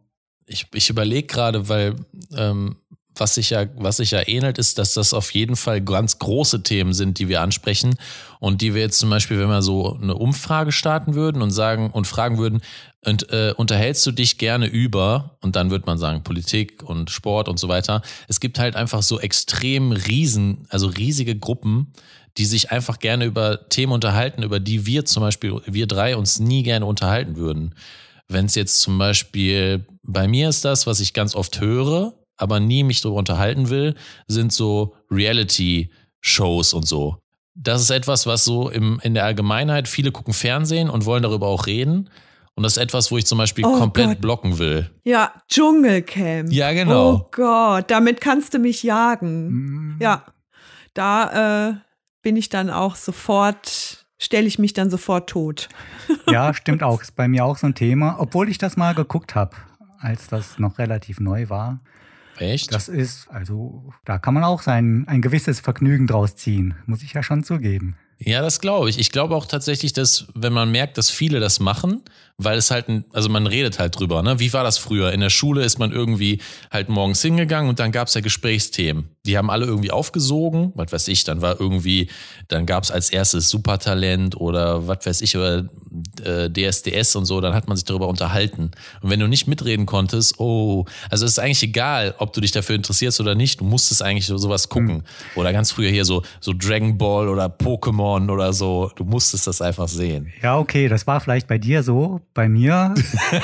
ich, ich überlege gerade, weil ähm, was sich ja, was sich ja ähnelt, ist, dass das auf jeden Fall ganz große Themen sind, die wir ansprechen und die wir jetzt zum Beispiel, wenn wir so eine Umfrage starten würden und sagen und fragen würden, und, äh, unterhältst du dich gerne über und dann wird man sagen Politik und Sport und so weiter. Es gibt halt einfach so extrem riesen, also riesige Gruppen, die sich einfach gerne über Themen unterhalten, über die wir zum Beispiel, wir drei uns nie gerne unterhalten würden. Wenn es jetzt zum Beispiel, bei mir ist das, was ich ganz oft höre, aber nie mich darüber unterhalten will, sind so Reality-Shows und so. Das ist etwas, was so im, in der Allgemeinheit, viele gucken Fernsehen und wollen darüber auch reden. Und das ist etwas, wo ich zum Beispiel oh komplett Gott. blocken will. Ja, Dschungelcamp. Ja, genau. Oh Gott, damit kannst du mich jagen. Mhm. Ja, da äh, bin ich dann auch sofort stelle ich mich dann sofort tot. Ja, stimmt auch. Ist bei mir auch so ein Thema, obwohl ich das mal geguckt habe, als das noch relativ neu war. Echt? Das ist, also, da kann man auch sein, ein gewisses Vergnügen draus ziehen, muss ich ja schon zugeben. Ja, das glaube ich. Ich glaube auch tatsächlich, dass wenn man merkt, dass viele das machen, weil es halt, ein, also man redet halt drüber, ne? Wie war das früher? In der Schule ist man irgendwie halt morgens hingegangen und dann gab's ja Gesprächsthemen. Die haben alle irgendwie aufgesogen, was weiß ich, dann war irgendwie, dann gab's als erstes Supertalent oder was weiß ich, oder äh, DSDS und so, dann hat man sich darüber unterhalten. Und wenn du nicht mitreden konntest, oh, also es ist eigentlich egal, ob du dich dafür interessierst oder nicht, du musstest eigentlich so sowas gucken. Oder ganz früher hier so, so Dragon Ball oder Pokémon oder so, du musstest das einfach sehen. Ja, okay, das war vielleicht bei dir so. Bei mir,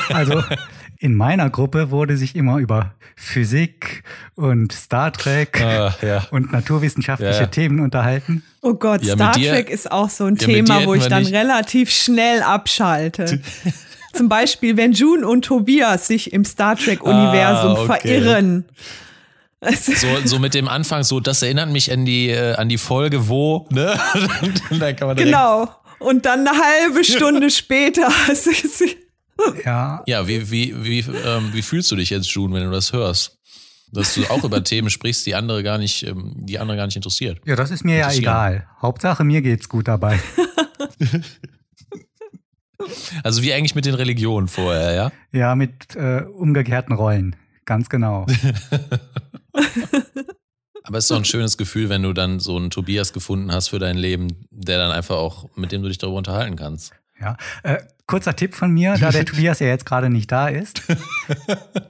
also in meiner Gruppe wurde sich immer über Physik und Star Trek Ah, ja. und naturwissenschaftliche Ja, ja. Themen unterhalten. Oh Gott, Ja, Star dir- Trek ist auch so ein Thema, wo ich dann nicht- relativ schnell abschalte. Zum Beispiel, wenn June und Tobias sich im Star Trek-Universum Ah, okay. verirren. So, so mit dem Anfang, so, das erinnert mich an die, äh, an die Folge, wo, ne? Dann kann man Genau. Und dann eine halbe Stunde später. Ja, Ja, wie, wie, wie, ähm, wie fühlst du dich jetzt, June, wenn du das hörst? Dass du auch über Themen sprichst, die andere gar nicht, ähm, die andere gar nicht interessiert. ja, das ist mir ja egal. Hauptsache mir geht's gut dabei. Also wie eigentlich mit den Religionen vorher, ja? Ja, mit äh, umgekehrten Rollen. Ganz genau. Aber es ist doch ein schönes Gefühl, wenn du dann so einen Tobias gefunden hast für dein Leben, der dann einfach auch, mit dem du dich darüber unterhalten kannst. Ja. Äh, kurzer Tipp von mir, da der Tobias ja jetzt gerade nicht da ist.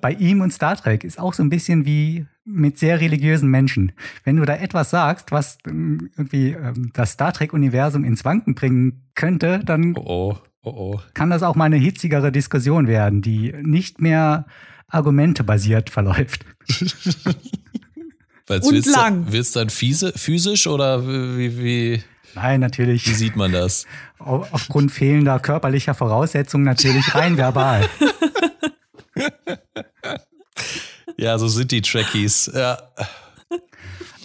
Bei ihm und Star Trek ist auch so ein bisschen wie mit sehr religiösen Menschen. Wenn du da etwas sagst, was ähm, irgendwie ähm, das Star Trek-Universum ins Wanken bringen könnte, dann Oh, oh, oh, oh. kann das auch mal eine hitzigere Diskussion werden, die nicht mehr argumentebasiert verläuft. Weil Und willst lang. Du, willst du dann fiese, physisch oder wie, wie, Nein, natürlich. wie sieht man das? au- aufgrund fehlender körperlicher Voraussetzungen natürlich rein verbal. Ja, so sind die Trekkies. Ja.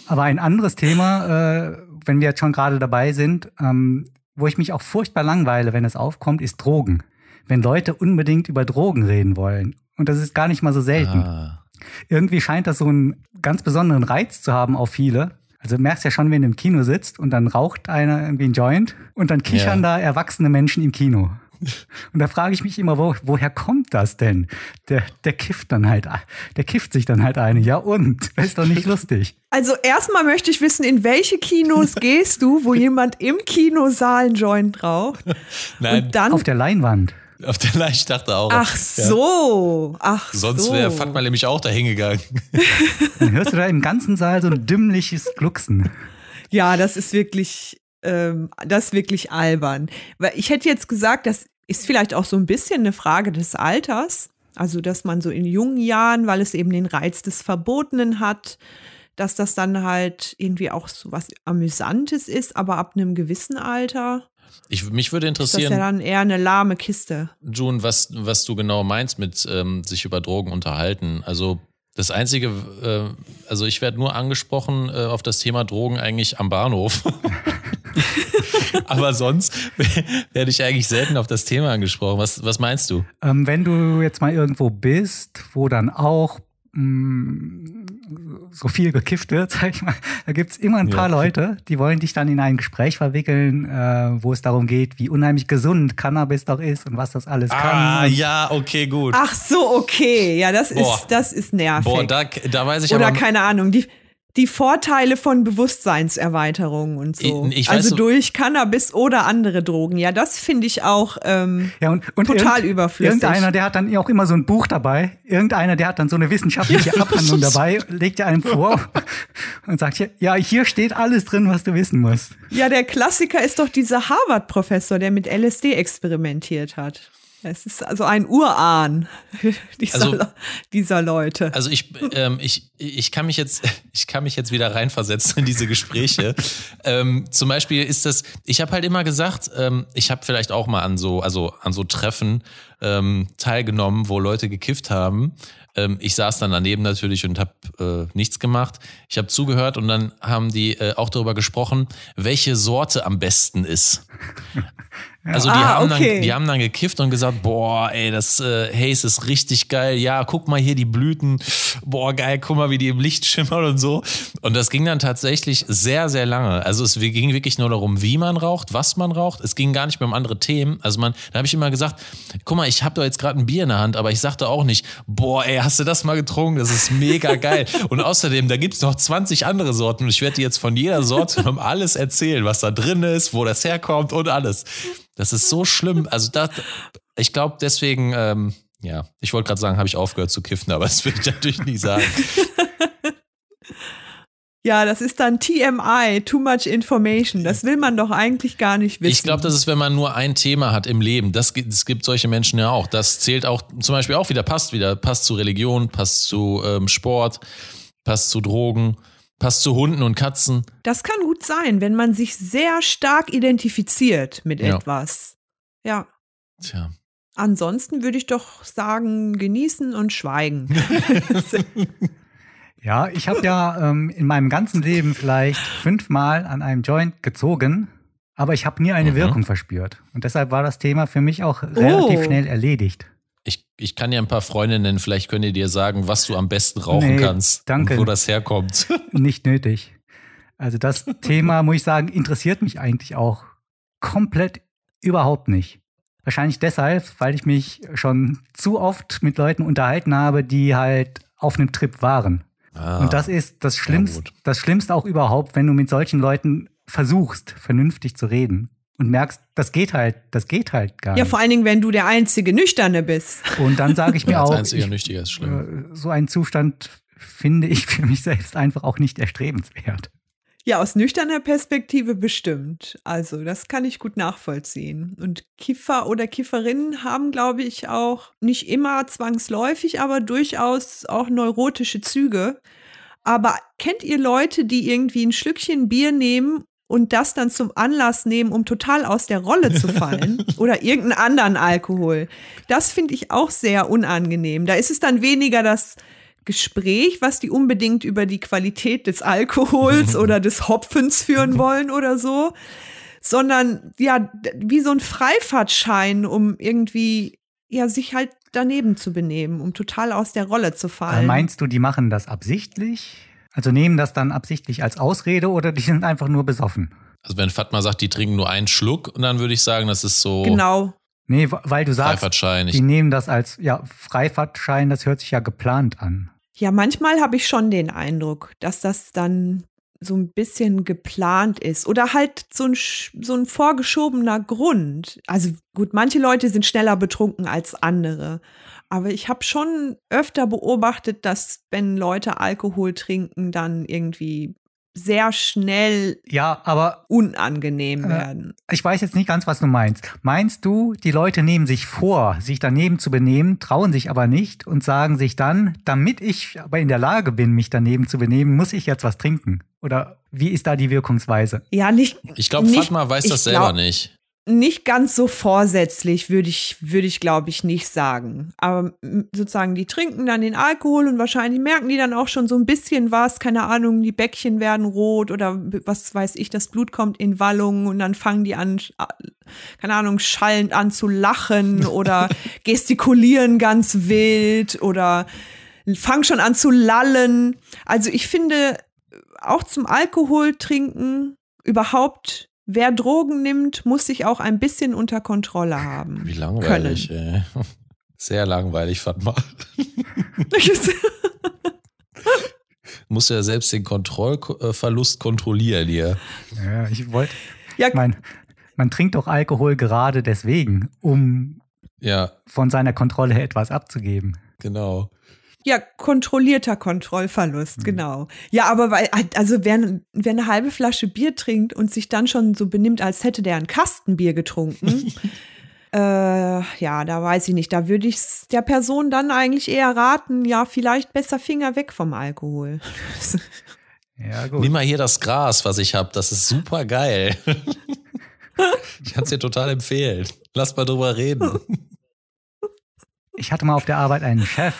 Aber ein anderes Thema, äh, wenn wir jetzt schon gerade dabei sind, ähm, wo ich mich auch furchtbar langweile, wenn es aufkommt, ist Drogen. Wenn Leute unbedingt über Drogen reden wollen. Und das ist gar nicht mal so selten. Ah. Irgendwie scheint das so einen ganz besonderen Reiz zu haben auf viele. Also du merkst ja schon, wenn du im Kino sitzt und dann raucht einer irgendwie einen Joint und dann kichern Ja. da erwachsene Menschen im Kino. Und da frage ich mich immer, wo, woher kommt das denn? Der, der kifft dann halt, der kifft sich dann halt eine. Ja und? Das ist doch nicht lustig. Also erstmal möchte ich wissen, in welche Kinos gehst du, wo jemand im Kinosaal einen Joint raucht? Nein, Und dann. Auf der Leinwand. Auf der Leicht ich dachte auch. ach Ja. so. Ach Sonst so. wäre Fatma nämlich auch dahin gegangen. Dann hörst du da im ganzen Saal so ein dümmliches Glucksen. Ja, das ist wirklich, ähm, das ist wirklich albern. Weil ich hätte jetzt gesagt, das ist vielleicht auch so ein bisschen eine Frage des Alters. Also, dass man so in jungen Jahren, weil es eben den Reiz des Verbotenen hat, dass das dann halt irgendwie auch so was Amüsantes ist, aber ab einem gewissen Alter Ich, mich würde ist das interessieren, ja dann eher eine lahme Kiste. June, was, was du genau meinst mit ähm, sich über Drogen unterhalten. Also das Einzige, äh, also ich werde nur angesprochen äh, auf das Thema Drogen eigentlich am Bahnhof. Aber sonst werde ich eigentlich selten auf das Thema angesprochen. Was, was meinst du? Ähm, wenn du jetzt mal irgendwo bist, wo dann auch mh, so viel gekifft wird, sag ich mal, da gibt's immer ein paar Ja. Leute, die wollen dich dann in ein Gespräch verwickeln, äh, wo es darum geht, wie unheimlich gesund Cannabis doch ist und was das alles kann. Ah, ja, okay, gut. Ach so, okay. Ja, das Boah. ist, das ist nervig. Boah, da, da weiß ich Oder aber. keine Ahnung, die, die Vorteile von Bewusstseinserweiterung und so. Ich- ich weiß also so- durch Cannabis oder andere Drogen. Ja, das finde ich auch. Ähm, Ja, und, und Total irgend- überflüssig. Irgendeiner, der hat dann auch immer so ein Buch dabei. Irgendeiner, der hat dann so eine wissenschaftliche Abhandlung dabei, legt dir einem vor und sagt, hier, ja, hier steht alles drin, was du wissen musst. ja, der Klassiker ist doch dieser Harvard-Professor, der mit LSD experimentiert hat. Es ist also ein Urahn dieser, Also- dieser Leute. Also ich, ähm, ich, ich kann mich jetzt, ich kann mich jetzt wieder reinversetzen in diese Gespräche. ähm, zum Beispiel ist das, ich habe halt immer gesagt, ähm, ich habe vielleicht auch mal an so, also an so Treffen ähm, teilgenommen, wo Leute gekifft haben. Ähm, ich saß dann daneben natürlich und habe äh, nichts gemacht. Ich habe zugehört und dann haben die äh, auch darüber gesprochen, welche Sorte am besten ist. Also die, Ah, haben okay. dann, die haben dann gekifft und gesagt, boah, ey, das äh, Haze ist richtig geil. Ja, guck mal hier die Blüten. Boah, geil, guck mal, wie die im Licht schimmern und so. Und das ging dann tatsächlich sehr, sehr lange. Also es ging wirklich nur darum, wie man raucht, was man raucht. Es ging gar nicht mehr um andere Themen. Also man, da habe ich immer gesagt, guck mal, ich habe da jetzt gerade ein Bier in der Hand, aber ich sagte auch nicht, boah, ey, hast du das mal getrunken? Das ist mega geil. und außerdem, da gibt's noch 20 andere Sorten und ich werde dir jetzt von jeder Sorte um alles erzählen, was da drin ist, wo das herkommt und alles. Das ist so schlimm. Also das, ich glaube deswegen, ähm, ja, ich wollte gerade sagen, habe ich aufgehört zu kiffen, aber das will ich natürlich nicht sagen. Ja, das ist dann TMI, Too Much Information. Das will man doch eigentlich gar nicht wissen. Ich glaube, das ist, wenn man nur ein Thema hat im Leben. Das gibt, es gibt solche Menschen ja auch. Das zählt auch zum Beispiel auch wieder, passt wieder, passt zu Religion, passt zu ähm, Sport, passt zu Drogen, passt zu Hunden und Katzen. Das kann gut sein, wenn man sich sehr stark identifiziert mit Ja. etwas. Ja. Tja. Ansonsten würde ich doch sagen, genießen und schweigen. Ja, ich habe ja ähm, in meinem ganzen Leben vielleicht fünfmal an einem Joint gezogen, aber ich habe nie eine Mhm. Wirkung verspürt. Und deshalb war das Thema für mich auch relativ Oh. schnell erledigt. Ich, kann dir ein paar Freunde nennen, vielleicht können die dir sagen, was du am besten rauchen Nee, kannst danke. und wo das herkommt. Nicht nötig. Also das Thema, muss ich sagen, interessiert mich eigentlich auch komplett überhaupt nicht. Wahrscheinlich deshalb, weil ich mich schon zu oft mit Leuten unterhalten habe, die halt auf einem Trip waren. Ah, Und das ist das Schlimmste, das Schlimmste auch überhaupt, wenn du mit solchen Leuten versuchst, vernünftig zu reden und merkst, das geht halt, das geht halt gar Ja, nicht. vor allen Dingen, wenn du der einzige Nüchterne bist. Und dann sage ich mir als auch, einziger ich, Nüchtiger ist schlimm. äh, so einen Zustand finde ich für mich selbst einfach auch nicht erstrebenswert. Ja, aus nüchterner Perspektive bestimmt. Also, das kann ich gut nachvollziehen. Und Kiffer oder Kifferinnen haben, glaube ich, auch nicht immer zwangsläufig, aber durchaus auch neurotische Züge. Aber kennt ihr Leute, die irgendwie ein Schlückchen Bier nehmen und das dann zum Anlass nehmen, um total aus der Rolle zu fallen? oder irgendeinen anderen Alkohol? Das finde ich auch sehr unangenehm. Da ist es dann weniger das Gespräch, was die unbedingt über die Qualität des Alkohols oder des Hopfens führen wollen oder so, sondern ja, wie so ein Freifahrtschein, um irgendwie ja sich halt daneben zu benehmen, um total aus der Rolle zu Äh, fallen. meinst du, die machen das absichtlich? Also nehmen das dann absichtlich als Ausrede oder die sind einfach nur besoffen? Also wenn Fatma sagt, die trinken nur einen Schluck, und dann würde ich sagen, das ist so genau. Nee, weil du sagst, die nehmen das als ja, Freifahrtschein, das hört sich ja geplant an. Ja, manchmal habe ich schon den Eindruck, dass das dann so ein bisschen geplant ist oder halt so ein, so ein vorgeschobener Grund. Also gut, manche Leute sind schneller betrunken als andere. Aber ich habe schon öfter beobachtet, dass wenn Leute Alkohol trinken, dann irgendwie sehr schnell Ja, aber unangenehm Äh, werden. ich weiß jetzt nicht ganz, was du meinst. Meinst du, die Leute nehmen sich vor, sich daneben zu benehmen, trauen sich aber nicht und sagen sich dann, damit ich aber in der Lage bin, mich daneben zu benehmen, muss ich jetzt was trinken? Oder wie ist da die Wirkungsweise? Ja, nicht, ich glaube, Fatma weiß das selber glaub- nicht. Nicht ganz so vorsätzlich, würde ich, würde ich, glaube ich, nicht sagen. Aber sozusagen, die trinken dann den Alkohol und wahrscheinlich merken die dann auch schon so ein bisschen was, keine Ahnung, die Bäckchen werden rot oder was weiß ich, das Blut kommt in Wallungen und dann fangen die an, keine Ahnung, schallend an zu lachen oder gestikulieren ganz wild oder fangen schon an zu lallen. Also ich finde, auch zum Alkohol trinken überhaupt Wer Drogen nimmt, muss sich auch ein bisschen unter Kontrolle haben. Wie langweilig, ey. Sehr langweilig, Fatma. Musst du ja selbst den Kontrollverlust kontrollieren hier. Ja, ich wollte, ja, ich mein, man trinkt doch Alkohol gerade deswegen, um Ja, von seiner Kontrolle etwas abzugeben. genau. Ja, kontrollierter Kontrollverlust, genau. Ja, aber weil, also wer, wer eine halbe Flasche Bier trinkt und sich dann schon so benimmt, als hätte der ein Kastenbier getrunken, äh, ja, da weiß ich nicht. Da würde ich der Person dann eigentlich eher raten, ja, vielleicht besser Finger weg vom Alkohol. Ja, gut. Nimm mal hier das Gras, was ich habe. Das ist super geil. ich kann es dir total empfehlen. Lass mal drüber reden. Ich hatte mal auf der Arbeit einen Chef,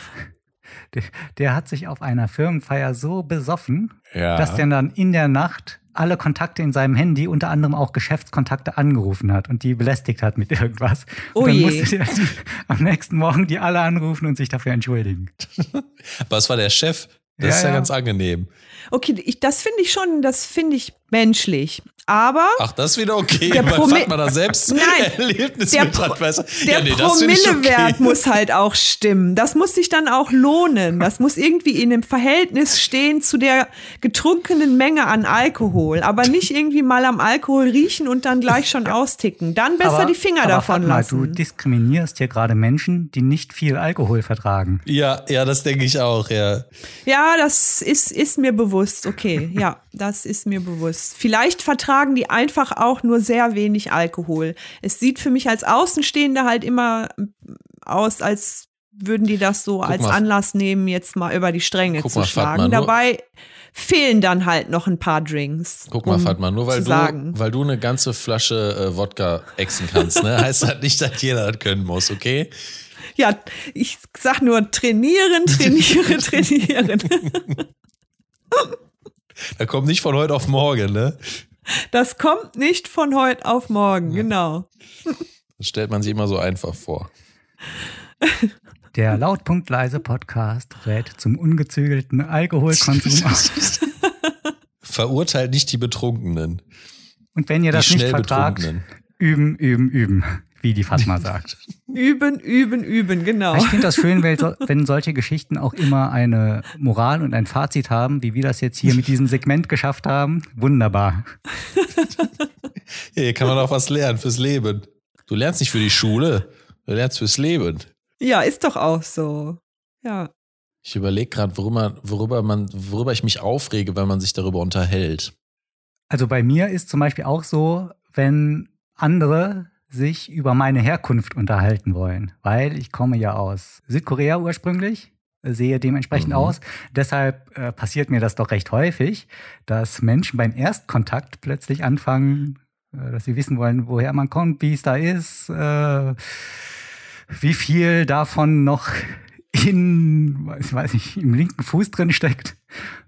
der, der hat sich auf einer Firmenfeier so besoffen, Ja. dass der dann in der Nacht alle Kontakte in seinem Handy, unter anderem auch Geschäftskontakte, angerufen hat und die belästigt hat mit irgendwas. Oh und dann je. musste der die, am nächsten Morgen die alle anrufen und sich dafür entschuldigen. Aber es war der Chef. Das Ja, ist ja, ja. ganz angenehm. Okay, ich, das finde ich schon, das finde ich menschlich. Aber Ach, das ist wieder okay, Der weil Promi- Fatma da selbst Nein, Erlebnis der, mit Pro der ja, nee, Promillewert okay. muss halt auch stimmen. Das muss sich dann auch lohnen. Das muss irgendwie in einem Verhältnis stehen zu der getrunkenen Menge an Alkohol. Aber nicht irgendwie mal am Alkohol riechen und dann gleich schon austicken. Dann besser die Finger aber davon Fatma, lassen. Du diskriminierst hier gerade Menschen, die nicht viel Alkohol vertragen. Ja, ja, das denke ich auch, ja. Ja, das ist, ist mir bewusst. Okay, ja, das ist mir bewusst. Vielleicht vertragen die einfach auch nur sehr wenig Alkohol. Es sieht für mich als Außenstehende halt immer aus, als würden die das so als mal. Anlass nehmen, jetzt mal über die Stränge Guck zu mal, schlagen. Fatma, Dabei fehlen dann halt noch ein paar Drinks. Guck mal, um Fatma, nur weil du, sagen. weil du eine ganze Flasche äh, Wodka exen kannst, ne, heißt das nicht, dass jeder das können muss, okay? Ja, ich sag nur trainieren, trainieren, trainieren. Da kommt nicht von heute auf morgen, ne? Das kommt nicht von heute auf morgen, genau. Das stellt man sich immer so einfach vor. Der Lautpunkt leise Podcast rät zum ungezügelten Alkoholkonsum. Verurteilt nicht die Betrunkenen. Und wenn ihr das nicht vertragt, üben, üben, üben, wie die Fatma sagt. Üben, üben, üben, genau. Ich finde das schön, wenn, so- wenn solche Geschichten auch immer eine Moral und ein Fazit haben, wie wir das jetzt hier mit diesem Segment geschafft haben. Wunderbar. Ja, hier kann man auch was lernen fürs Leben. Du lernst nicht für die Schule, du lernst fürs Leben. Ja, ist doch auch so. Ja. Ich überlege gerade, worüber, worüber, man, worüber ich mich aufrege, wenn man sich darüber unterhält. Also bei mir ist zum Beispiel auch so, wenn andere sich über meine Herkunft unterhalten wollen, weil ich komme ja aus Südkorea ursprünglich, sehe dementsprechend Mhm. aus. Deshalb äh, passiert mir das doch recht häufig, dass Menschen beim Erstkontakt plötzlich anfangen, äh, dass sie wissen wollen, woher man kommt, wie es da ist, äh, wie viel davon noch in, weiß, weiß ich, im linken Fuß drin steckt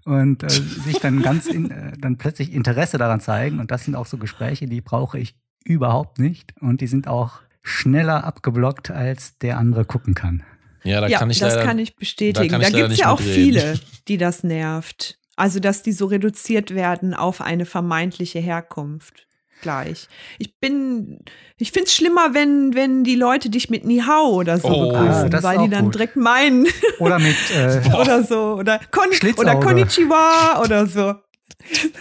und äh, sich dann ganz in, äh, dann plötzlich Interesse daran zeigen. Und das sind auch so Gespräche, die brauche ich überhaupt nicht. Und die sind auch schneller abgeblockt, als der andere gucken kann. Ja, da ja, kann ich das leider, kann ich bestätigen. da Da, gibt's nicht ja auch mitreden. viele, die das nervt. Also, dass die so reduziert werden auf eine vermeintliche Herkunft gleich. Ich bin, ich find's schlimmer, wenn, wenn die Leute dich mit Nihao oder so Oh. Ah, begrüßen, ist weil die dann gut. direkt meinen Oder mit, äh, oder so. Oder, Kon oder Konnichiwa oder so.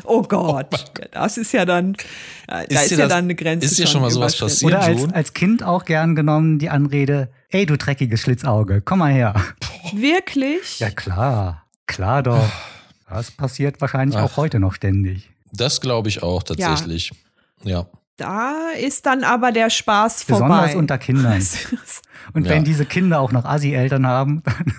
Oh Gott, das ist ja dann, da Ist ist, ja das- dann eine Grenze. ist dir schon mal sowas passiert? oder als, als Kind auch gern genommen die Anrede, ey du dreckiges Schlitzauge, komm mal her. Wirklich? Ja klar, klar doch. Das passiert wahrscheinlich Ach. auch heute noch ständig. Das glaube ich auch tatsächlich. Ja. Da ist dann aber der Spaß vorbei. Besonders unter Kindern. Und Ja. wenn diese Kinder auch noch Assi-Eltern haben, dann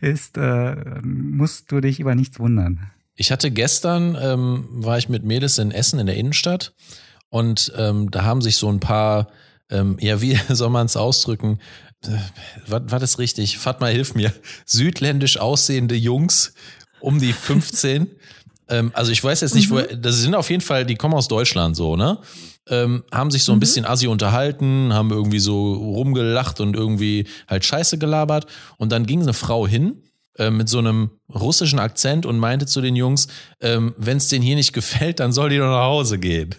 ist, äh, musst du dich über nichts wundern. Ich hatte gestern, ähm, war ich mit Mädels in Essen in der Innenstadt und ähm, da haben sich so ein paar, ähm, ja, wie soll man es ausdrücken? Äh, War, war das richtig? Fatma, hilf mir. Südländisch aussehende Jungs um die 15. ähm, also ich weiß jetzt nicht, wo, das sind auf jeden Fall, die kommen aus Deutschland so, ne? Ähm, haben sich so ein bisschen assi unterhalten, haben irgendwie so rumgelacht und irgendwie halt Scheiße gelabert. Und dann ging eine Frau hin äh, mit so einem russischen Akzent und meinte zu den Jungs, ähm, wenn es denen hier nicht gefällt, dann soll die doch nach Hause gehen.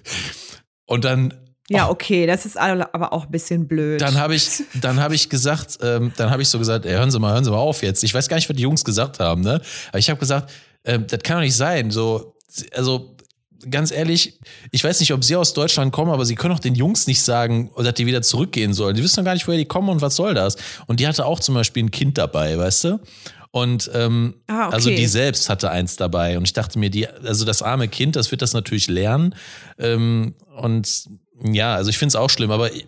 Und dann Ja, okay, das ist aber auch ein bisschen blöd. dann habe ich, dann habe ich gesagt, ähm, dann habe ich so gesagt, ey, hören Sie mal, hören Sie mal auf jetzt. Ich weiß gar nicht, was die Jungs gesagt haben, ne? Aber ich habe gesagt, ähm, das kann doch nicht sein. So, also ganz ehrlich, ich weiß nicht, ob Sie aus Deutschland kommen, aber Sie können doch den Jungs nicht sagen, dass die wieder zurückgehen sollen. Die wissen doch gar nicht, woher die kommen und was soll das. Und die hatte auch zum Beispiel ein Kind dabei, weißt du? Und ähm, Ah, okay. also die selbst hatte eins dabei. Und ich dachte mir, die, also das arme Kind, das wird das natürlich lernen. Ähm, und ja, also ich finde es auch schlimm, aber ich,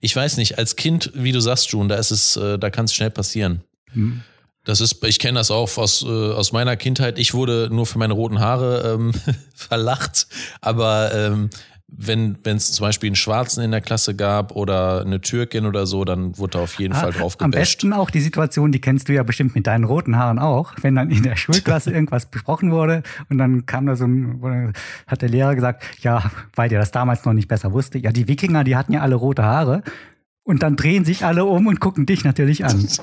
ich weiß nicht, als Kind, wie du sagst, June, da ist es, äh, da kann es schnell passieren. Hm. Das ist, ich kenne das auch aus, äh, aus meiner Kindheit. Ich wurde nur für meine roten Haare ähm, verlacht, aber ähm, wenn es zum Beispiel einen Schwarzen in der Klasse gab oder eine Türkin oder so, dann wurde da auf jeden ah, Fall drauf gebasht. Am besten auch die Situation, die kennst du ja bestimmt mit deinen roten Haaren auch, wenn dann in der Schulklasse irgendwas besprochen wurde und dann kam da so ein, hat der Lehrer gesagt, ja, weil der das damals noch nicht besser wusste, ja, die Wikinger, die hatten ja alle rote Haare und dann drehen sich alle um und gucken dich natürlich an.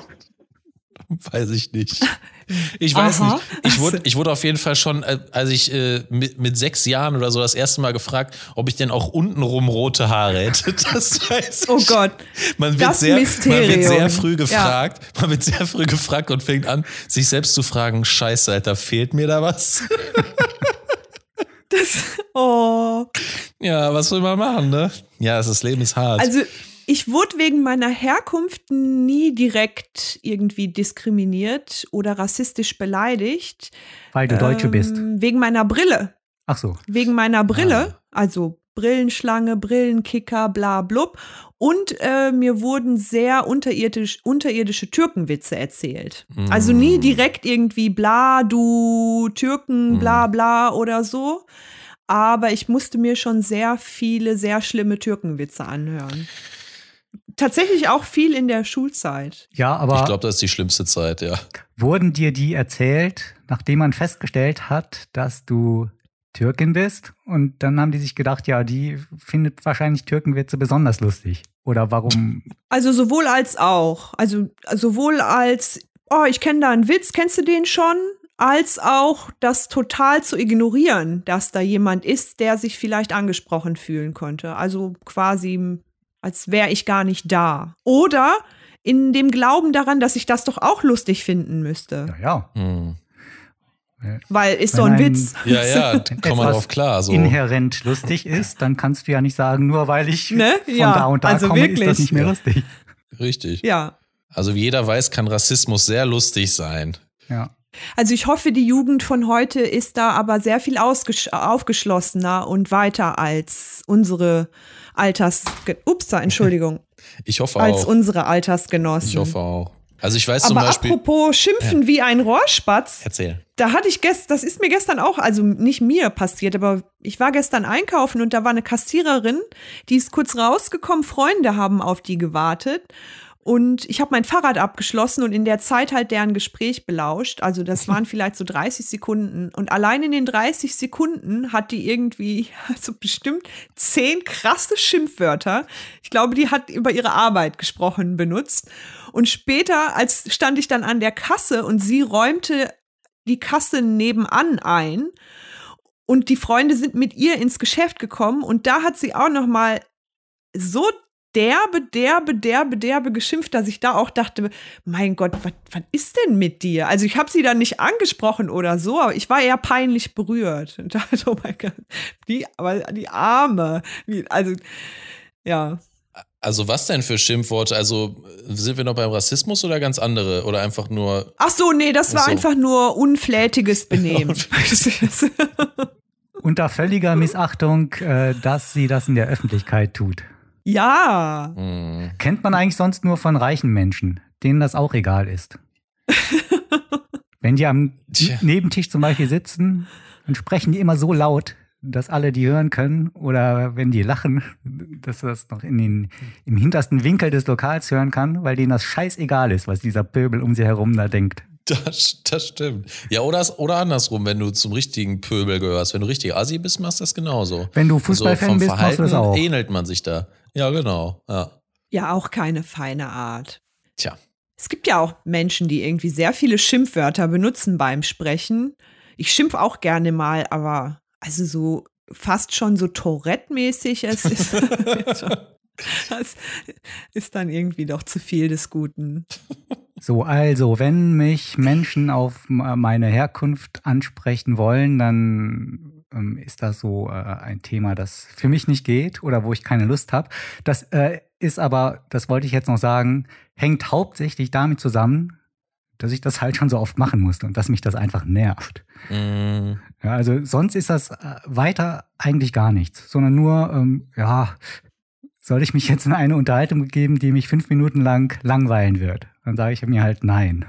Weiß ich nicht. Ich weiß Aha. nicht. Ich wurde, ich wurde auf jeden Fall schon, äh, als ich äh, mit, mit sechs Jahren oder so das erste Mal gefragt, ob ich denn auch untenrum rote Haare hätte. Das weiß ich. Oh Gott. Man wird, das sehr, Mysterium. man wird sehr früh gefragt. Ja. Man wird sehr früh gefragt und fängt an, sich selbst zu fragen, scheiße, Alter, fehlt mir da was? Das, oh. Ja, was will man machen, ne? Ja, das Leben ist hart. Also, ich wurde wegen meiner Herkunft nie direkt irgendwie diskriminiert oder rassistisch beleidigt. Weil du Deutsche bist. Ähm, wegen meiner Brille. Ach so. Wegen meiner Brille. Ah. Also Brillenschlange, Brillenkicker, bla blub. Und äh, mir wurden sehr unterirdisch, unterirdische Türkenwitze erzählt. Mm. Also nie direkt irgendwie bla, du Türken, bla mm. bla oder so. Aber ich musste mir schon sehr viele, sehr schlimme Türkenwitze anhören tatsächlich auch viel in der Schulzeit. Ja, aber. Ich glaube, das ist die schlimmste Zeit, ja. Wurden dir die erzählt, nachdem man festgestellt hat, dass du Türkin bist? Und dann haben die sich gedacht, ja, die findet wahrscheinlich Türkenwitze besonders lustig. Oder warum? Also sowohl als auch. Also sowohl als, oh, ich kenne da einen Witz, kennst du den schon? Als auch das total zu ignorieren, dass da jemand ist, der sich vielleicht angesprochen fühlen könnte. Also quasi als wäre ich gar nicht da. Oder in dem Glauben daran, dass ich das doch auch lustig finden müsste. Ja, ja. Hm. Weil ist so ein, ein Witz. Ja, ja, komm mal drauf klar. So. inhärent lustig ist, dann kannst du ja nicht sagen, nur weil ich ne? von ja, da und da also komme, wirklich. ist das nicht mehr ja. lustig. Richtig. Ja. Also wie jeder weiß, kann Rassismus sehr lustig sein. Ja. Also ich hoffe, die Jugend von heute ist da aber sehr viel aufgeschlossener und weiter als unsere Alters, ups, Entschuldigung. Ich hoffe als auch. Als unsere Altersgenossen. Ich hoffe auch. Also ich weiß Aber zum Beispiel. Apropos Schimpfen ja. wie ein Rohrspatz. Erzähl. Da hatte ich gestern, das ist mir gestern auch, also nicht mir passiert, aber ich war gestern einkaufen und da war eine Kassiererin, die ist kurz rausgekommen, Freunde haben auf die gewartet und ich habe mein Fahrrad abgeschlossen und in der Zeit halt deren Gespräch belauscht. Also das waren vielleicht so 30 Sekunden. Und allein in den 30 Sekunden hat die irgendwie, also bestimmt zehn krasse Schimpfwörter. Ich glaube, die hat über ihre Arbeit gesprochen, benutzt. Und später, als stand ich dann an der Kasse und sie räumte die Kasse nebenan ein. Und die Freunde sind mit ihr ins Geschäft gekommen und da hat sie auch noch mal so derbe, derbe, derbe, derbe geschimpft, dass ich da auch dachte, mein Gott, was, ist denn mit dir? Also ich habe sie dann nicht angesprochen oder so, aber ich war eher peinlich berührt. Und dachte, oh mein Gott, die, aber die Arme. Also, ja. Also was denn für Schimpfworte? Also sind wir noch beim Rassismus oder ganz andere? Oder einfach nur. Ach so, nee, das war so. einfach nur unflätiges Benehmen. Unter völliger Missachtung, äh, dass sie das in der Öffentlichkeit tut. Ja. Mhm. Kennt man eigentlich sonst nur von reichen Menschen, denen das auch egal ist. Wenn die am Tja. Nebentisch zum Beispiel sitzen, dann sprechen die immer so laut, dass alle die hören können. Oder wenn die lachen, dass das noch in den, im hintersten Winkel des Lokals hören kann, weil denen das scheißegal ist, was dieser Pöbel um sie herum da denkt. Das, das stimmt. Ja, oder, oder andersrum, wenn du zum richtigen Pöbel gehörst. Wenn du richtig Assi bist, machst du das genauso. Wenn du Fußballfan also bist, machst du das auch. ähnelt man sich da. Ja, genau. Ja. ja, auch keine feine Art. Tja. Es gibt ja auch Menschen, die irgendwie sehr viele Schimpfwörter benutzen beim Sprechen. Ich schimpf auch gerne mal, aber also so fast schon so Tourette-mäßig. Es ist, das ist dann irgendwie doch zu viel des Guten. So, also, wenn mich Menschen auf meine Herkunft ansprechen wollen, dann ähm, ist das so äh, ein Thema, das für mich nicht geht oder wo ich keine Lust habe. Das äh, ist aber, das wollte ich jetzt noch sagen, hängt hauptsächlich damit zusammen, dass ich das halt schon so oft machen musste und dass mich das einfach nervt. Mm. Ja, also sonst ist das äh, weiter eigentlich gar nichts, sondern nur, ähm, ja, soll ich mich jetzt in eine Unterhaltung geben, die mich fünf Minuten lang langweilen wird? Dann sage ich mir halt nein.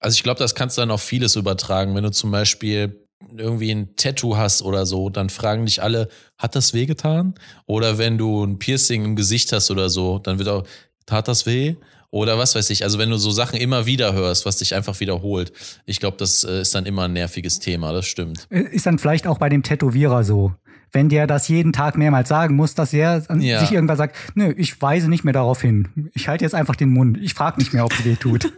Also ich glaube, das kannst du dann auf vieles übertragen. Wenn du zum Beispiel irgendwie ein Tattoo hast oder so, dann fragen dich alle, hat das weh getan? Oder wenn du ein Piercing im Gesicht hast oder so, dann wird auch, tat das weh? Oder was weiß ich, also wenn du so Sachen immer wieder hörst, was dich einfach wiederholt. Ich glaube, das äh, ist dann immer ein nerviges Thema, das stimmt. Ist dann vielleicht auch bei dem Tätowierer so. Wenn der das jeden Tag mehrmals sagen muss, dass er ja. sich irgendwann sagt, nö, ich weise nicht mehr darauf hin. Ich halte jetzt einfach den Mund. Ich frage nicht mehr, ob es weh tut.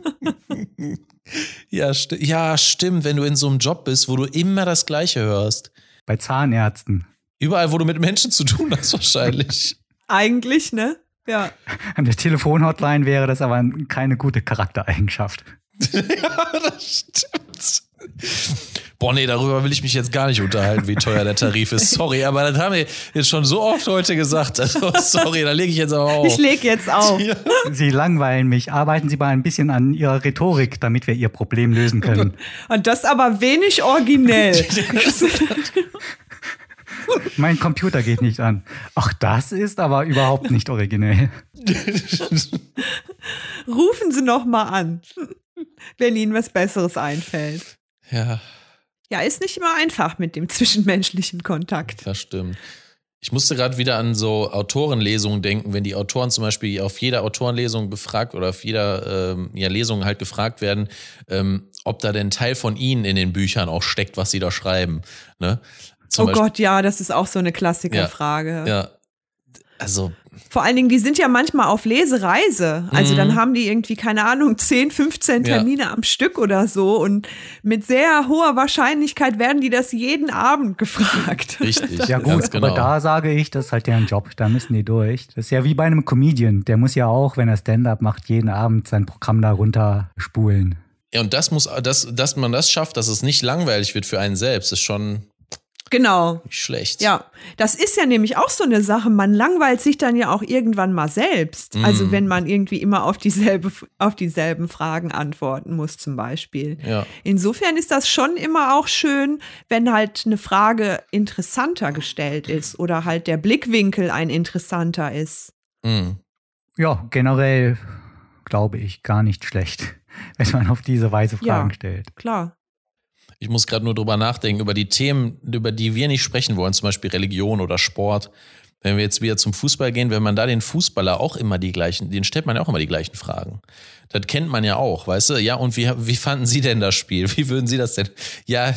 ja, sti ja, stimmt. Wenn du in so einem Job bist, wo du immer das Gleiche hörst. Bei Zahnärzten. Überall, wo du mit Menschen zu tun hast, wahrscheinlich. Eigentlich, ne? Ja. An der Telefonhotline wäre das aber keine gute Charaktereigenschaft. ja, das stimmt. Boah, nee, darüber will ich mich jetzt gar nicht unterhalten, wie teuer der Tarif ist. Sorry, aber das haben wir jetzt schon so oft heute gesagt. Also, sorry, da lege ich jetzt aber auf. Ich lege jetzt auf. Ja. Sie langweilen mich. Arbeiten Sie mal ein bisschen an Ihrer Rhetorik, damit wir Ihr Problem lösen können. Und das aber wenig originell. mein Computer geht nicht an. Ach, das ist aber überhaupt nicht originell. Rufen Sie noch mal an, wenn Ihnen was Besseres einfällt. Ja. Ja, ist nicht immer einfach mit dem zwischenmenschlichen Kontakt. Das stimmt. Ich musste gerade wieder an so Autorenlesungen denken, wenn die Autoren zum Beispiel auf jeder Autorenlesung befragt oder auf jeder ähm, ja, Lesung halt gefragt werden, ähm, ob da denn Teil von ihnen in den Büchern auch steckt, was sie da schreiben. Ne? Zum oh Beispiel, Gott, ja, das ist auch so eine Klassikerfrage. Ja, ja. Also. Vor allen Dingen, die sind ja manchmal auf Lesereise. Also mhm. dann haben die irgendwie, keine Ahnung, 10, 15 Termine ja. am Stück oder so. Und mit sehr hoher Wahrscheinlichkeit werden die das jeden Abend gefragt. Richtig. ja, gut, genau. aber da sage ich, das ist halt deren Job. Da müssen die durch. Das ist ja wie bei einem Comedian. Der muss ja auch, wenn er Stand-up macht, jeden Abend sein Programm da runterspulen. Ja, und das muss, dass, dass man das schafft, dass es nicht langweilig wird für einen selbst, ist schon Genau. Nicht schlecht. Ja, das ist ja nämlich auch so eine Sache. Man langweilt sich dann ja auch irgendwann mal selbst. Mm. Also wenn man irgendwie immer auf dieselbe, auf dieselben Fragen antworten muss, zum Beispiel. Ja. Insofern ist das schon immer auch schön, wenn halt eine Frage interessanter gestellt ist oder halt der Blickwinkel ein interessanter ist. Mm. Ja, generell glaube ich gar nicht schlecht, wenn man auf diese Weise Fragen ja, stellt. Klar. Ich muss gerade nur drüber nachdenken, über die Themen, über die wir nicht sprechen wollen, zum Beispiel Religion oder Sport. Wenn wir jetzt wieder zum Fußball gehen, wenn man da den Fußballer auch immer die gleichen, den stellt man ja auch immer die gleichen Fragen. Das kennt man ja auch, weißt du? Ja, und wie, wie fanden Sie denn das Spiel? Wie würden Sie das denn? Ja,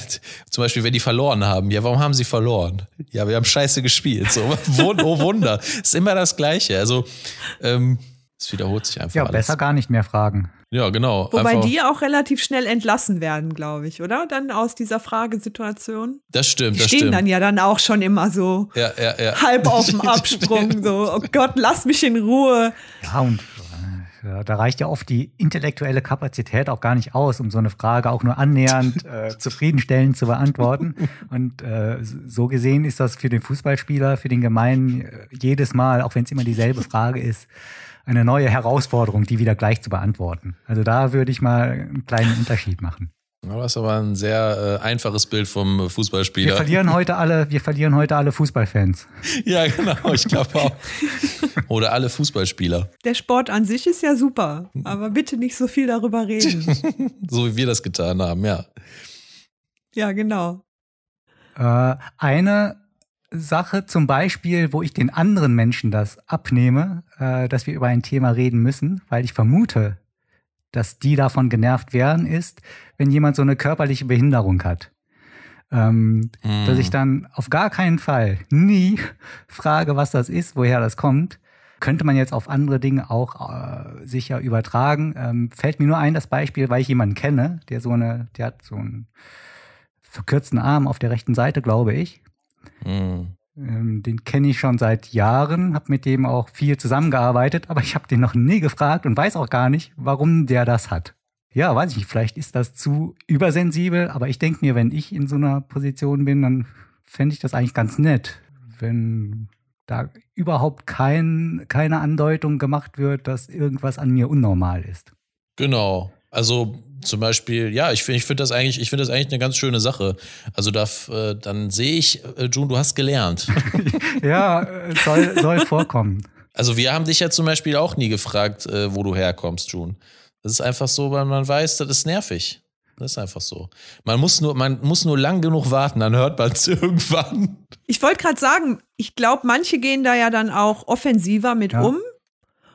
zum Beispiel, wenn die verloren haben. Ja, warum haben sie verloren? Ja, wir haben scheiße gespielt. So, oh Wunder. Ist immer das Gleiche. Also, ähm, es wiederholt sich einfach. Ja, alles. besser gar nicht mehr fragen. Ja, genau. Wobei Einfach, die auch relativ schnell entlassen werden, glaube ich, oder? Dann aus dieser Fragesituation. Das stimmt, die das stehen stimmt. dann ja dann auch schon immer so ja, ja, ja. halb auf dem Absprung, so, oh Gott, lass mich in Ruhe. Ja, und äh, da reicht ja oft die intellektuelle Kapazität auch gar nicht aus, um so eine Frage auch nur annähernd äh, zufriedenstellend zu beantworten. Und äh, so gesehen ist das für den Fußballspieler, für den Gemeinen äh, jedes Mal, auch wenn es immer dieselbe Frage ist, eine neue Herausforderung, die wieder gleich zu beantworten. Also da würde ich mal einen kleinen Unterschied machen. Das ist aber ein sehr äh, einfaches Bild vom Fußballspieler. Wir verlieren heute alle, wir verlieren heute alle Fußballfans. ja, genau, ich glaube auch. Oder alle Fußballspieler. Der Sport an sich ist ja super, aber bitte nicht so viel darüber reden. so wie wir das getan haben, ja. Ja, genau. Äh, eine Sache zum Beispiel, wo ich den anderen Menschen das abnehme, äh, dass wir über ein Thema reden müssen, weil ich vermute, dass die davon genervt werden, ist, wenn jemand so eine körperliche Behinderung hat. Ähm, mm. Dass ich dann auf gar keinen Fall nie frage, was das ist, woher das kommt. Könnte man jetzt auf andere Dinge auch äh, sicher übertragen. Ähm, fällt mir nur ein, das Beispiel, weil ich jemanden kenne, der so eine, der hat so einen verkürzten Arm auf der rechten Seite, glaube ich. Mhm. Ähm, den kenne ich schon seit Jahren, habe mit dem auch viel zusammengearbeitet, aber ich habe den noch nie gefragt und weiß auch gar nicht, warum der das hat. Ja, weiß ich nicht, vielleicht ist das zu übersensibel, aber ich denke mir, wenn ich in so einer Position bin, dann fände ich das eigentlich ganz nett, wenn da überhaupt kein, keine Andeutung gemacht wird, dass irgendwas an mir unnormal ist. Genau. Also zum Beispiel, ja, ich finde ich finde das eigentlich, ich finde das eigentlich eine ganz schöne Sache. Also da, äh, dann sehe ich, äh, June, du hast gelernt. ja, äh, soll, soll vorkommen. Also wir haben dich ja zum Beispiel auch nie gefragt, äh, wo du herkommst, June. Das ist einfach so, weil man weiß, das ist nervig. Das ist einfach so. Man muss nur, man muss nur lang genug warten, dann hört man es irgendwann. Ich wollte gerade sagen, ich glaube, manche gehen da ja dann auch offensiver mit Ja. um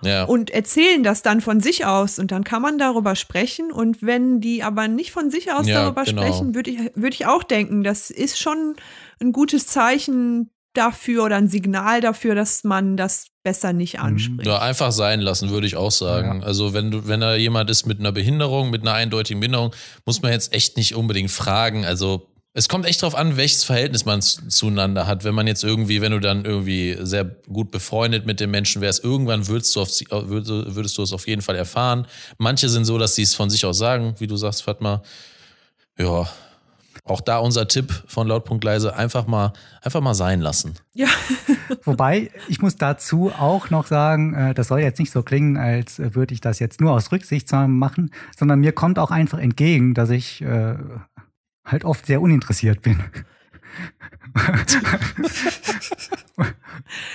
Ja. und erzählen das dann von sich aus und dann kann man darüber sprechen und wenn die aber nicht von sich aus Ja, darüber genau. sprechen, würde ich, würde ich auch denken, das ist schon ein gutes Zeichen dafür oder ein Signal dafür, dass man das besser nicht anspricht. Ja, einfach sein lassen, würde ich auch sagen. Also wenn du, wenn da jemand ist mit einer Behinderung, mit einer eindeutigen Behinderung, muss man jetzt echt nicht unbedingt fragen. Also es kommt echt drauf an, welches Verhältnis man zu- zueinander hat. Wenn man jetzt irgendwie, wenn du dann irgendwie sehr gut befreundet mit dem Menschen wärst, irgendwann würdest du, auf, sie- würdest, würdest du es auf jeden Fall erfahren. Manche sind so, dass sie es von sich aus sagen, wie du sagst, Fatma. Ja, auch da unser Tipp von Lautpunkt leise, einfach mal, einfach mal sein lassen. Ja. Wobei, ich muss dazu auch noch sagen, äh, das soll jetzt nicht so klingen, als äh, würde ich das jetzt nur aus Rücksichtsnahmen machen, sondern mir kommt auch einfach entgegen, dass ich äh, halt oft sehr uninteressiert bin.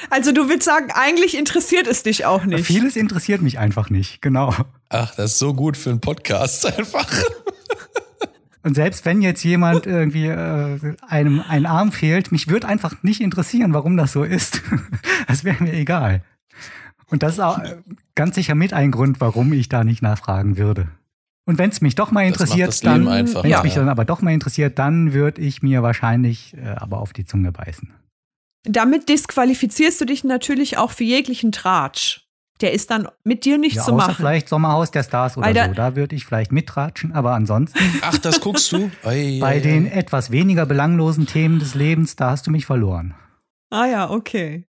Also du willst sagen, eigentlich interessiert es dich auch nicht. Vieles interessiert mich einfach nicht, genau. Ach, das ist so gut für einen Podcast einfach. Und selbst wenn jetzt jemand irgendwie äh, einem ein Arm fehlt, mich würde einfach nicht interessieren, warum das so ist. Das wäre mir egal. Und das ist auch äh, ganz sicher mit ein Grund, warum ich da nicht nachfragen würde. Und wenn es mich doch mal interessiert, dann, wenn es Ja. mich dann aber doch mal interessiert, dann würde ich mir wahrscheinlich äh, aber auf die Zunge beißen. Damit disqualifizierst du dich natürlich auch für jeglichen Tratsch. Der ist dann mit dir nicht Ja, zu außer machen. vielleicht Sommerhaus der Stars oder da- so. Da würde ich vielleicht mitratschen, aber ansonsten Ach, das guckst du? Ei, bei ei, den etwas weniger belanglosen Themen des Lebens, da hast du mich verloren. Ah ja, okay.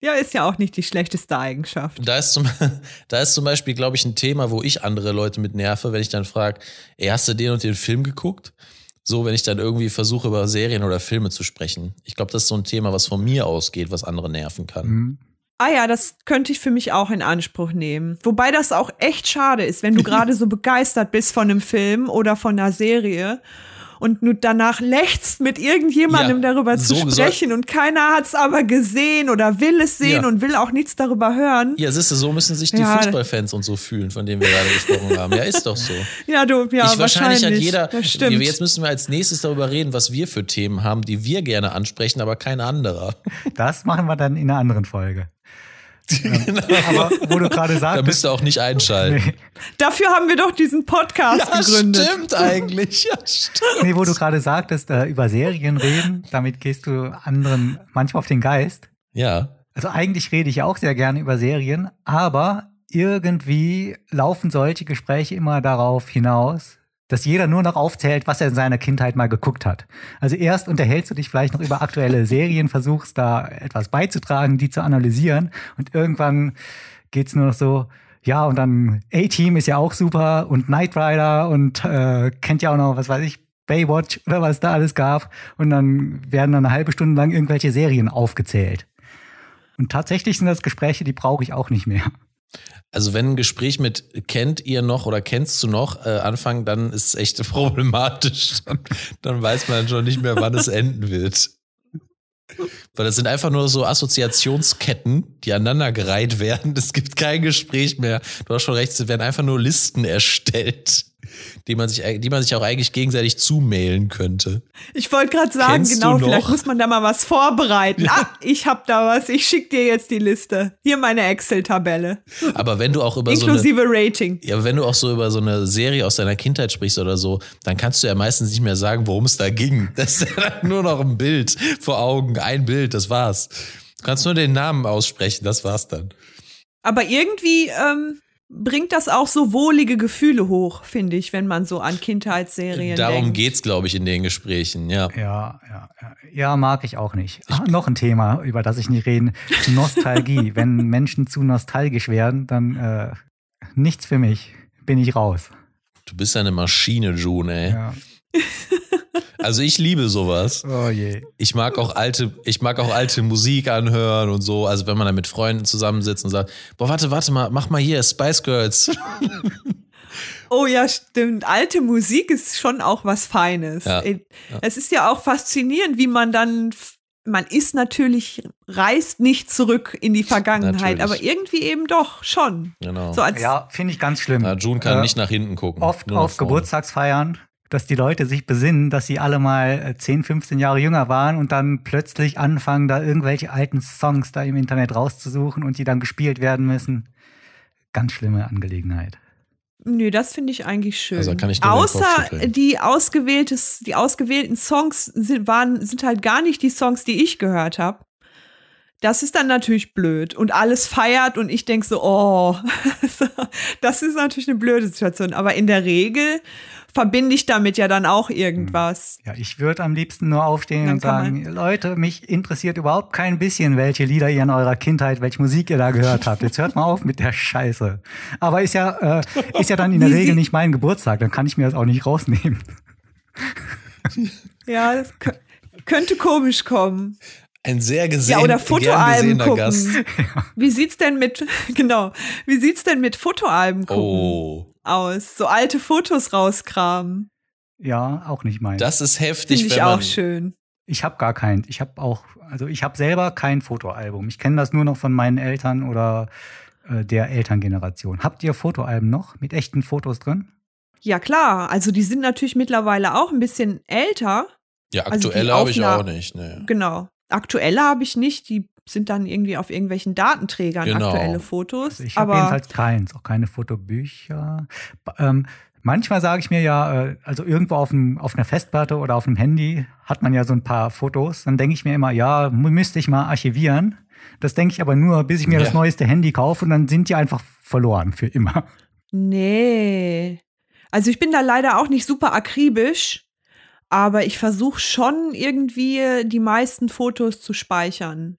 Ja, ist ja auch nicht die schlechteste Eigenschaft. Da ist zum, da ist zum Beispiel, glaube ich, ein Thema, wo ich andere Leute mit nerve, wenn ich dann frage, ey, hast du den und den Film geguckt? So, wenn ich dann irgendwie versuche, über Serien oder Filme zu sprechen. Ich glaube, das ist so ein Thema, was von mir ausgeht, was andere nerven kann. Hm. Ah ja, das könnte ich für mich auch in Anspruch nehmen. Wobei das auch echt schade ist, wenn du gerade so begeistert bist von einem Film oder von einer Serie und du danach lächst mit irgendjemandem Ja, darüber zu so sprechen und keiner hat es aber gesehen oder will es sehen Ja. und will auch nichts darüber hören. Ja, siehst du, so müssen sich die Ja. Fußballfans und so fühlen, von denen wir gerade gesprochen haben. Ja, ist doch so. Ja, du, ja, ich wahrscheinlich hat jeder. Das stimmt. Jetzt müssen wir als nächstes darüber reden, was wir für Themen haben, die wir gerne ansprechen, aber kein anderer. Das machen wir dann in einer anderen Folge. Aber wo du gerade Da sagtest, müsst ihr auch nicht einschalten. nee, Dafür haben wir doch diesen Podcast Ja, gegründet. stimmt eigentlich. Ja, stimmt. nee, wo du gerade sagtest, äh, über Serien reden, damit gehst du anderen manchmal auf den Geist. Ja. Also eigentlich rede ich ja auch sehr gerne über Serien, aber irgendwie laufen solche Gespräche immer darauf hinaus, dass jeder nur noch aufzählt, was er in seiner Kindheit mal geguckt hat. Also erst unterhältst du dich vielleicht noch über aktuelle Serien, versuchst da etwas beizutragen, die zu analysieren und irgendwann geht's nur noch so, ja, und dann A-Team ist ja auch super und Knight Rider und äh, kennt ja auch noch, was weiß ich, Baywatch oder was da alles gab. Und dann werden dann eine halbe Stunde lang irgendwelche Serien aufgezählt. Und tatsächlich sind das Gespräche, die brauche ich auch nicht mehr. Also wenn ein Gespräch mit kennt ihr noch oder kennst du noch äh, anfangen, dann ist es echt problematisch. Dann, dann weiß man schon nicht mehr, wann es enden wird. Weil das sind einfach nur so Assoziationsketten, die aneinandergereiht werden. Es gibt kein Gespräch mehr. Du hast schon recht, es werden einfach nur Listen erstellt, die man sich, die man sich auch eigentlich gegenseitig zumailen könnte. Ich wollte gerade sagen, Kennst genau, vielleicht muss man da mal was vorbereiten. Ah, ich hab da was. Ich schick dir jetzt die Liste. Hier meine Excel-Tabelle. Aber wenn du auch über so eine Inklusive Rating. Ja, wenn du auch so über so eine Serie aus deiner Kindheit sprichst oder so, dann kannst du ja meistens nicht mehr sagen, worum es da ging. Das ist ja dann nur noch ein Bild vor Augen, ein Bild, das war's. Du kannst nur den Namen aussprechen, das war's dann. Aber irgendwie ähm, bringt das auch so wohlige Gefühle hoch, finde ich, wenn man so an Kindheitsserien Darum denkt. geht's, glaube ich, in den Gesprächen, ja. Ja, ja, ja. Ja, mag ich auch nicht. Ah, noch ein Thema, über das ich nicht reden. Nostalgie. Wenn Menschen zu nostalgisch werden, dann äh, nichts für mich. Bin ich raus. Du bist ja eine Maschine, June, ey. Ja. Also ich liebe sowas. Oh je. Ich mag auch alte, ich mag auch alte Musik anhören und so. Also wenn man da mit Freunden zusammensitzt und sagt, boah, warte, warte mal, mach mal hier Spice Girls. Oh ja, stimmt. Alte Musik ist schon auch was Feines. Ja, Äh, Es ist ja auch faszinierend, wie man dann, man ist natürlich, reist nicht zurück in die Vergangenheit, Natürlich. aber irgendwie eben doch schon. Genau. So als, Ja, finde ich ganz schlimm. Ja, June kann Äh, nicht nach hinten gucken. Oft auf. Geburtstagsfeiern dass die Leute sich besinnen, dass sie alle mal 10, äh, 15 Jahre jünger waren und dann plötzlich anfangen, da irgendwelche alten Songs da im Internet rauszusuchen und die dann gespielt werden müssen. Ganz schlimme Angelegenheit. Nö, das finde ich eigentlich schön. Also kann ich Außer die, ausgewähltes, die ausgewählten Songs sind, waren, sind halt gar nicht die Songs, die ich gehört habe. Das ist dann natürlich blöd und alles feiert und ich denke so, oh, das ist natürlich eine blöde Situation. Aber in der Regel verbinde ich damit ja dann auch irgendwas. Ja, ich würde am liebsten nur aufstehen und sagen, Leute, mich interessiert überhaupt kein bisschen, welche Lieder ihr in eurer Kindheit, welche Musik ihr da gehört habt. Jetzt hört mal auf mit der Scheiße. Aber ist ja, äh, ist ja dann in der Regel nicht mein Geburtstag, dann kann ich mir das auch nicht rausnehmen. Ja, das könnte komisch kommen. Ein sehr gesehen, ja, oder Fotoalben gucken. Gast. Wie sieht's denn mit genau? Wie sieht's denn mit Fotoalben gucken oh. Aus? So alte Fotos rauskramen. Ja, auch nicht mein. Das ist heftig. Finde ich auch schön. Ich habe gar keins. Ich habe auch, also ich habe selber kein Fotoalbum. Ich kenne das nur noch von meinen Eltern oder äh, der Elterngeneration. Habt ihr Fotoalben noch mit echten Fotos drin? Ja klar. Also die sind natürlich mittlerweile auch ein bisschen älter. Ja, also aktuelle also habe ich auch nicht. Nee. Genau. Aktuelle habe ich nicht, die sind dann irgendwie auf irgendwelchen Datenträgern genau. aktuelle Fotos. Also ich habe jedenfalls keins, auch keine Fotobücher. Ähm, manchmal sage ich mir ja, äh, also irgendwo auf, dem, auf einer Festplatte oder auf einem Handy hat man ja so ein paar Fotos. Dann denke ich mir immer, ja, müsste ich mal archivieren. Das denke ich aber nur, bis ich mir ja. das neueste Handy kaufe und dann sind die einfach verloren für immer. Nee. Also ich bin da leider auch nicht super akribisch. Aber ich versuche schon irgendwie die meisten Fotos zu speichern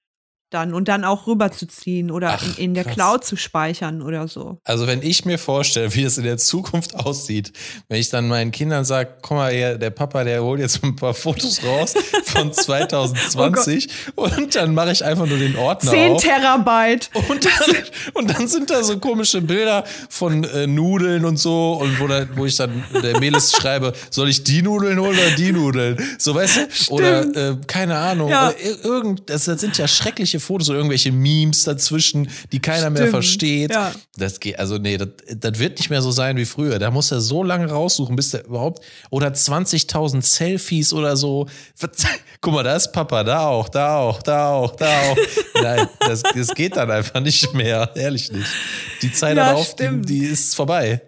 dann und dann auch rüberzuziehen oder Ach, in, in, der krass. Cloud zu speichern oder so. Also wenn ich mir vorstelle, wie es in der Zukunft aussieht, wenn ich dann meinen Kindern sage, komm mal her, der Papa, der holt jetzt ein paar Fotos raus von 2020 oh und dann mache ich einfach nur den Ordner 10 auf. Terabyte. Und dann, und dann sind da so komische Bilder von äh, Nudeln und so und wo, da, wo ich dann der Melis schreibe, soll ich die Nudeln holen oder die Nudeln? So weißt du? Stimmt. Oder äh, keine Ahnung. Ja. irgend, das sind ja schreckliche irgendwelche Fotos oder irgendwelche Memes dazwischen, die keiner Stimmt, mehr versteht. Ja. Das geht, also nee, das, das wird nicht mehr so sein wie früher. Da muss er so lange raussuchen, bis der überhaupt, oder 20.000 Selfies oder so. Guck mal, da ist Papa, da auch, da auch, da auch, da auch. Nein, das, das geht dann einfach nicht mehr, ehrlich nicht. Die Zeit ja, darauf, die, die ist vorbei.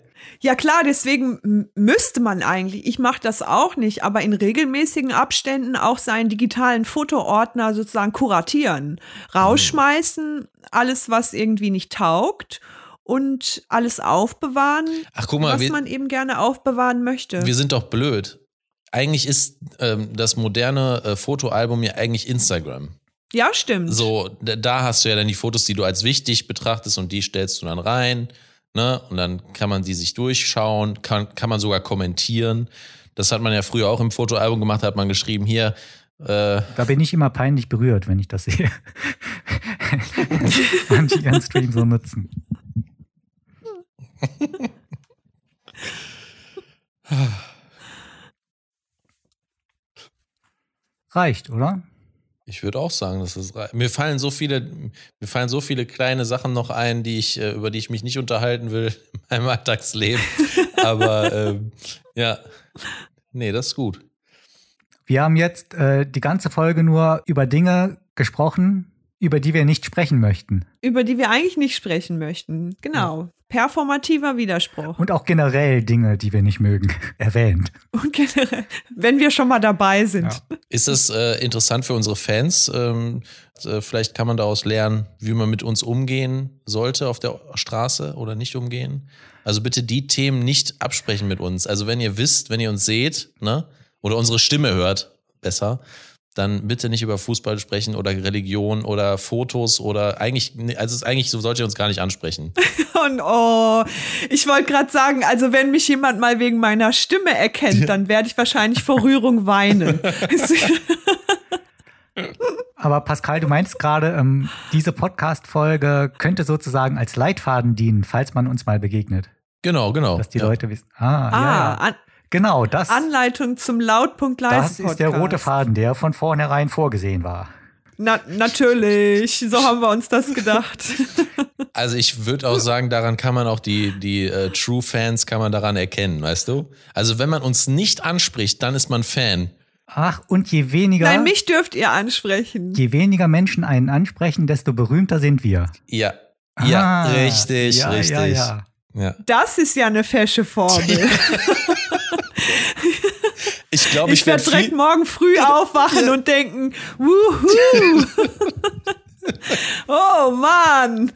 Ja klar, deswegen müsste man eigentlich, ich mache das auch nicht, aber in regelmäßigen Abständen auch seinen digitalen Fotoordner sozusagen kuratieren. Rausschmeißen, alles, was irgendwie nicht taugt und alles aufbewahren, Ach, guck mal, was wir, man eben gerne aufbewahren möchte. Wir sind doch blöd. Eigentlich ist ähm, das moderne äh, Fotoalbum ja eigentlich Instagram. Ja, stimmt. So, da hast du ja dann die Fotos, die du als wichtig betrachtest und die stellst du dann rein. Ne? Und dann kann man die sich durchschauen, kann, kann man sogar kommentieren. Das hat man ja früher auch im Fotoalbum gemacht, da hat man geschrieben, hier. Äh da bin ich immer peinlich berührt, wenn ich das sehe. Manche ihren Stream so nutzen. Reicht, oder? Ich würde auch sagen, dass es mir fallen so viele, mir fallen so viele kleine Sachen noch ein, die ich, äh, über die ich mich nicht unterhalten will in meinem Alltagsleben. Aber ähm, ja, nee, das ist gut. Wir haben jetzt äh, die ganze Folge nur über Dinge gesprochen, über die wir nicht sprechen möchten. Über die wir eigentlich nicht sprechen möchten. Genau. Performativer Widerspruch. Und auch generell Dinge, die wir nicht mögen, erwähnt. Und generell, wenn wir schon mal dabei sind. Ja. Ist es äh, interessant für unsere Fans? Ähm, äh, vielleicht kann man daraus lernen, wie man mit uns umgehen sollte auf der Straße oder nicht umgehen. Also bitte die Themen nicht absprechen mit uns. Also wenn ihr wisst, wenn ihr uns seht, ne, oder unsere Stimme hört, besser, dann bitte nicht über Fußball sprechen oder Religion oder Fotos oder eigentlich, also eigentlich so sollte ihr uns gar nicht ansprechen. Und oh, ich wollte gerade sagen, also wenn mich jemand mal wegen meiner Stimme erkennt, dann werde ich wahrscheinlich vor Rührung weinen. Aber Pascal, du meinst gerade, ähm, diese Podcast-Folge könnte sozusagen als Leitfaden dienen, falls man uns mal begegnet. Genau, genau. Dass die ja. Leute wissen. Ah, ah ja, ja. Genau, das. Anleitung zum Lautpunkt Das ist der rote Faden, der von vornherein vorgesehen war. Na, natürlich, so haben wir uns das gedacht. Also ich würde auch sagen, daran kann man auch die, die äh, True Fans kann man daran erkennen, weißt du? Also wenn man uns nicht anspricht, dann ist man Fan. Ach, und je weniger. Nein, mich dürft ihr ansprechen. Je weniger Menschen einen ansprechen, desto berühmter sind wir. Ja. Ja, Ah, richtig, ja, richtig. Ja, ja. Ja. Das ist ja eine fesche Formel. Ich glaube, ich, Ich werde direkt morgen früh aufwachen und denken, wuhu. oh Mann.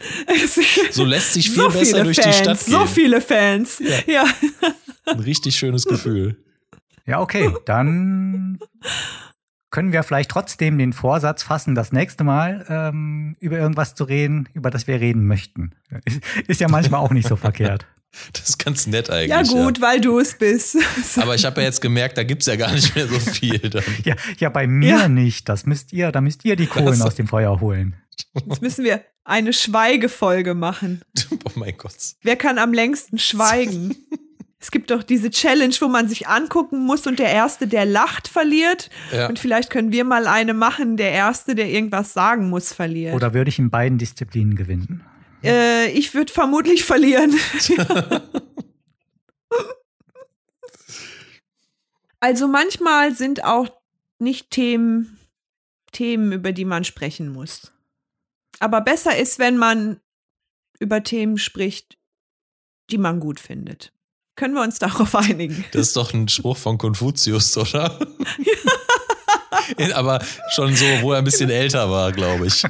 so lässt sich viel so besser viele durch Fans, die Stadt gehen. So viele Fans. Ja. Ein richtig schönes Gefühl. Ja, okay, dann können wir vielleicht trotzdem den Vorsatz fassen, das nächste Mal ähm, über irgendwas zu reden, über das wir reden möchten. Ist, ist ja manchmal auch nicht so verkehrt. Das ist ganz nett eigentlich. Ja gut, weil du es bist. Aber ich habe ja jetzt gemerkt, da gibt's ja gar nicht mehr so viel dann. Ja, ja bei mir Ja. nicht. Das müsst ihr, da müsst ihr die Kohlen Das- aus dem Feuer holen. Jetzt müssen wir eine Schweigefolge machen. Oh mein Gott. Wer kann am längsten schweigen? Es gibt doch diese Challenge, wo man sich angucken muss und der Erste, der lacht, verliert. Ja. Und vielleicht können wir mal eine machen, der Erste, der irgendwas sagen muss, verliert. Oder würde ich in beiden Disziplinen gewinnen? Äh, ich würde vermutlich verlieren. also manchmal sind auch nicht Themen, Themen, über die man sprechen muss. Aber besser ist, wenn man über Themen spricht, die man gut findet. Können wir uns darauf einigen? Das ist doch ein Spruch von Konfuzius, oder? Aber schon so, wo er ein bisschen älter war, glaube ich.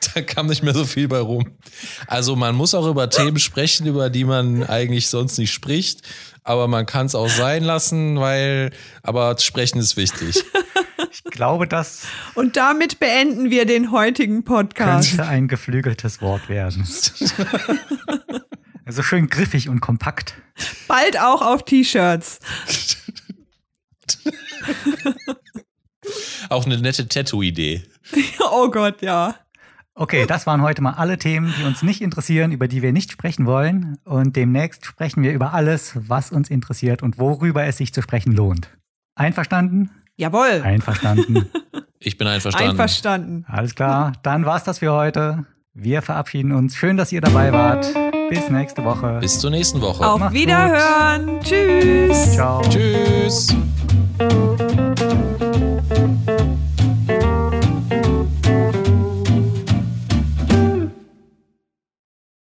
Da kam nicht mehr so viel bei rum. Also man muss auch über Themen sprechen, über die man eigentlich sonst nicht spricht. Aber man kann es auch sein lassen, weil, aber sprechen ist wichtig. Ich glaube, das Und damit beenden wir den heutigen Podcast. könnte ein geflügeltes Wort werden. Also schön griffig und kompakt. Bald auch auf T-Shirts. Auch eine nette Tattoo-Idee. Oh Gott, ja. Okay, das waren heute mal alle Themen, die uns nicht interessieren, über die wir nicht sprechen wollen. Und demnächst sprechen wir über alles, was uns interessiert und worüber es sich zu sprechen lohnt. Einverstanden? Jawohl. Einverstanden. Ich bin einverstanden. Einverstanden. Alles klar, dann war's das für heute. Wir verabschieden uns. Schön, dass ihr dabei wart. Bis nächste Woche. Bis zur nächsten Woche. Auf Macht's gut. Wiederhören. Tschüss. Ciao. Tschüss.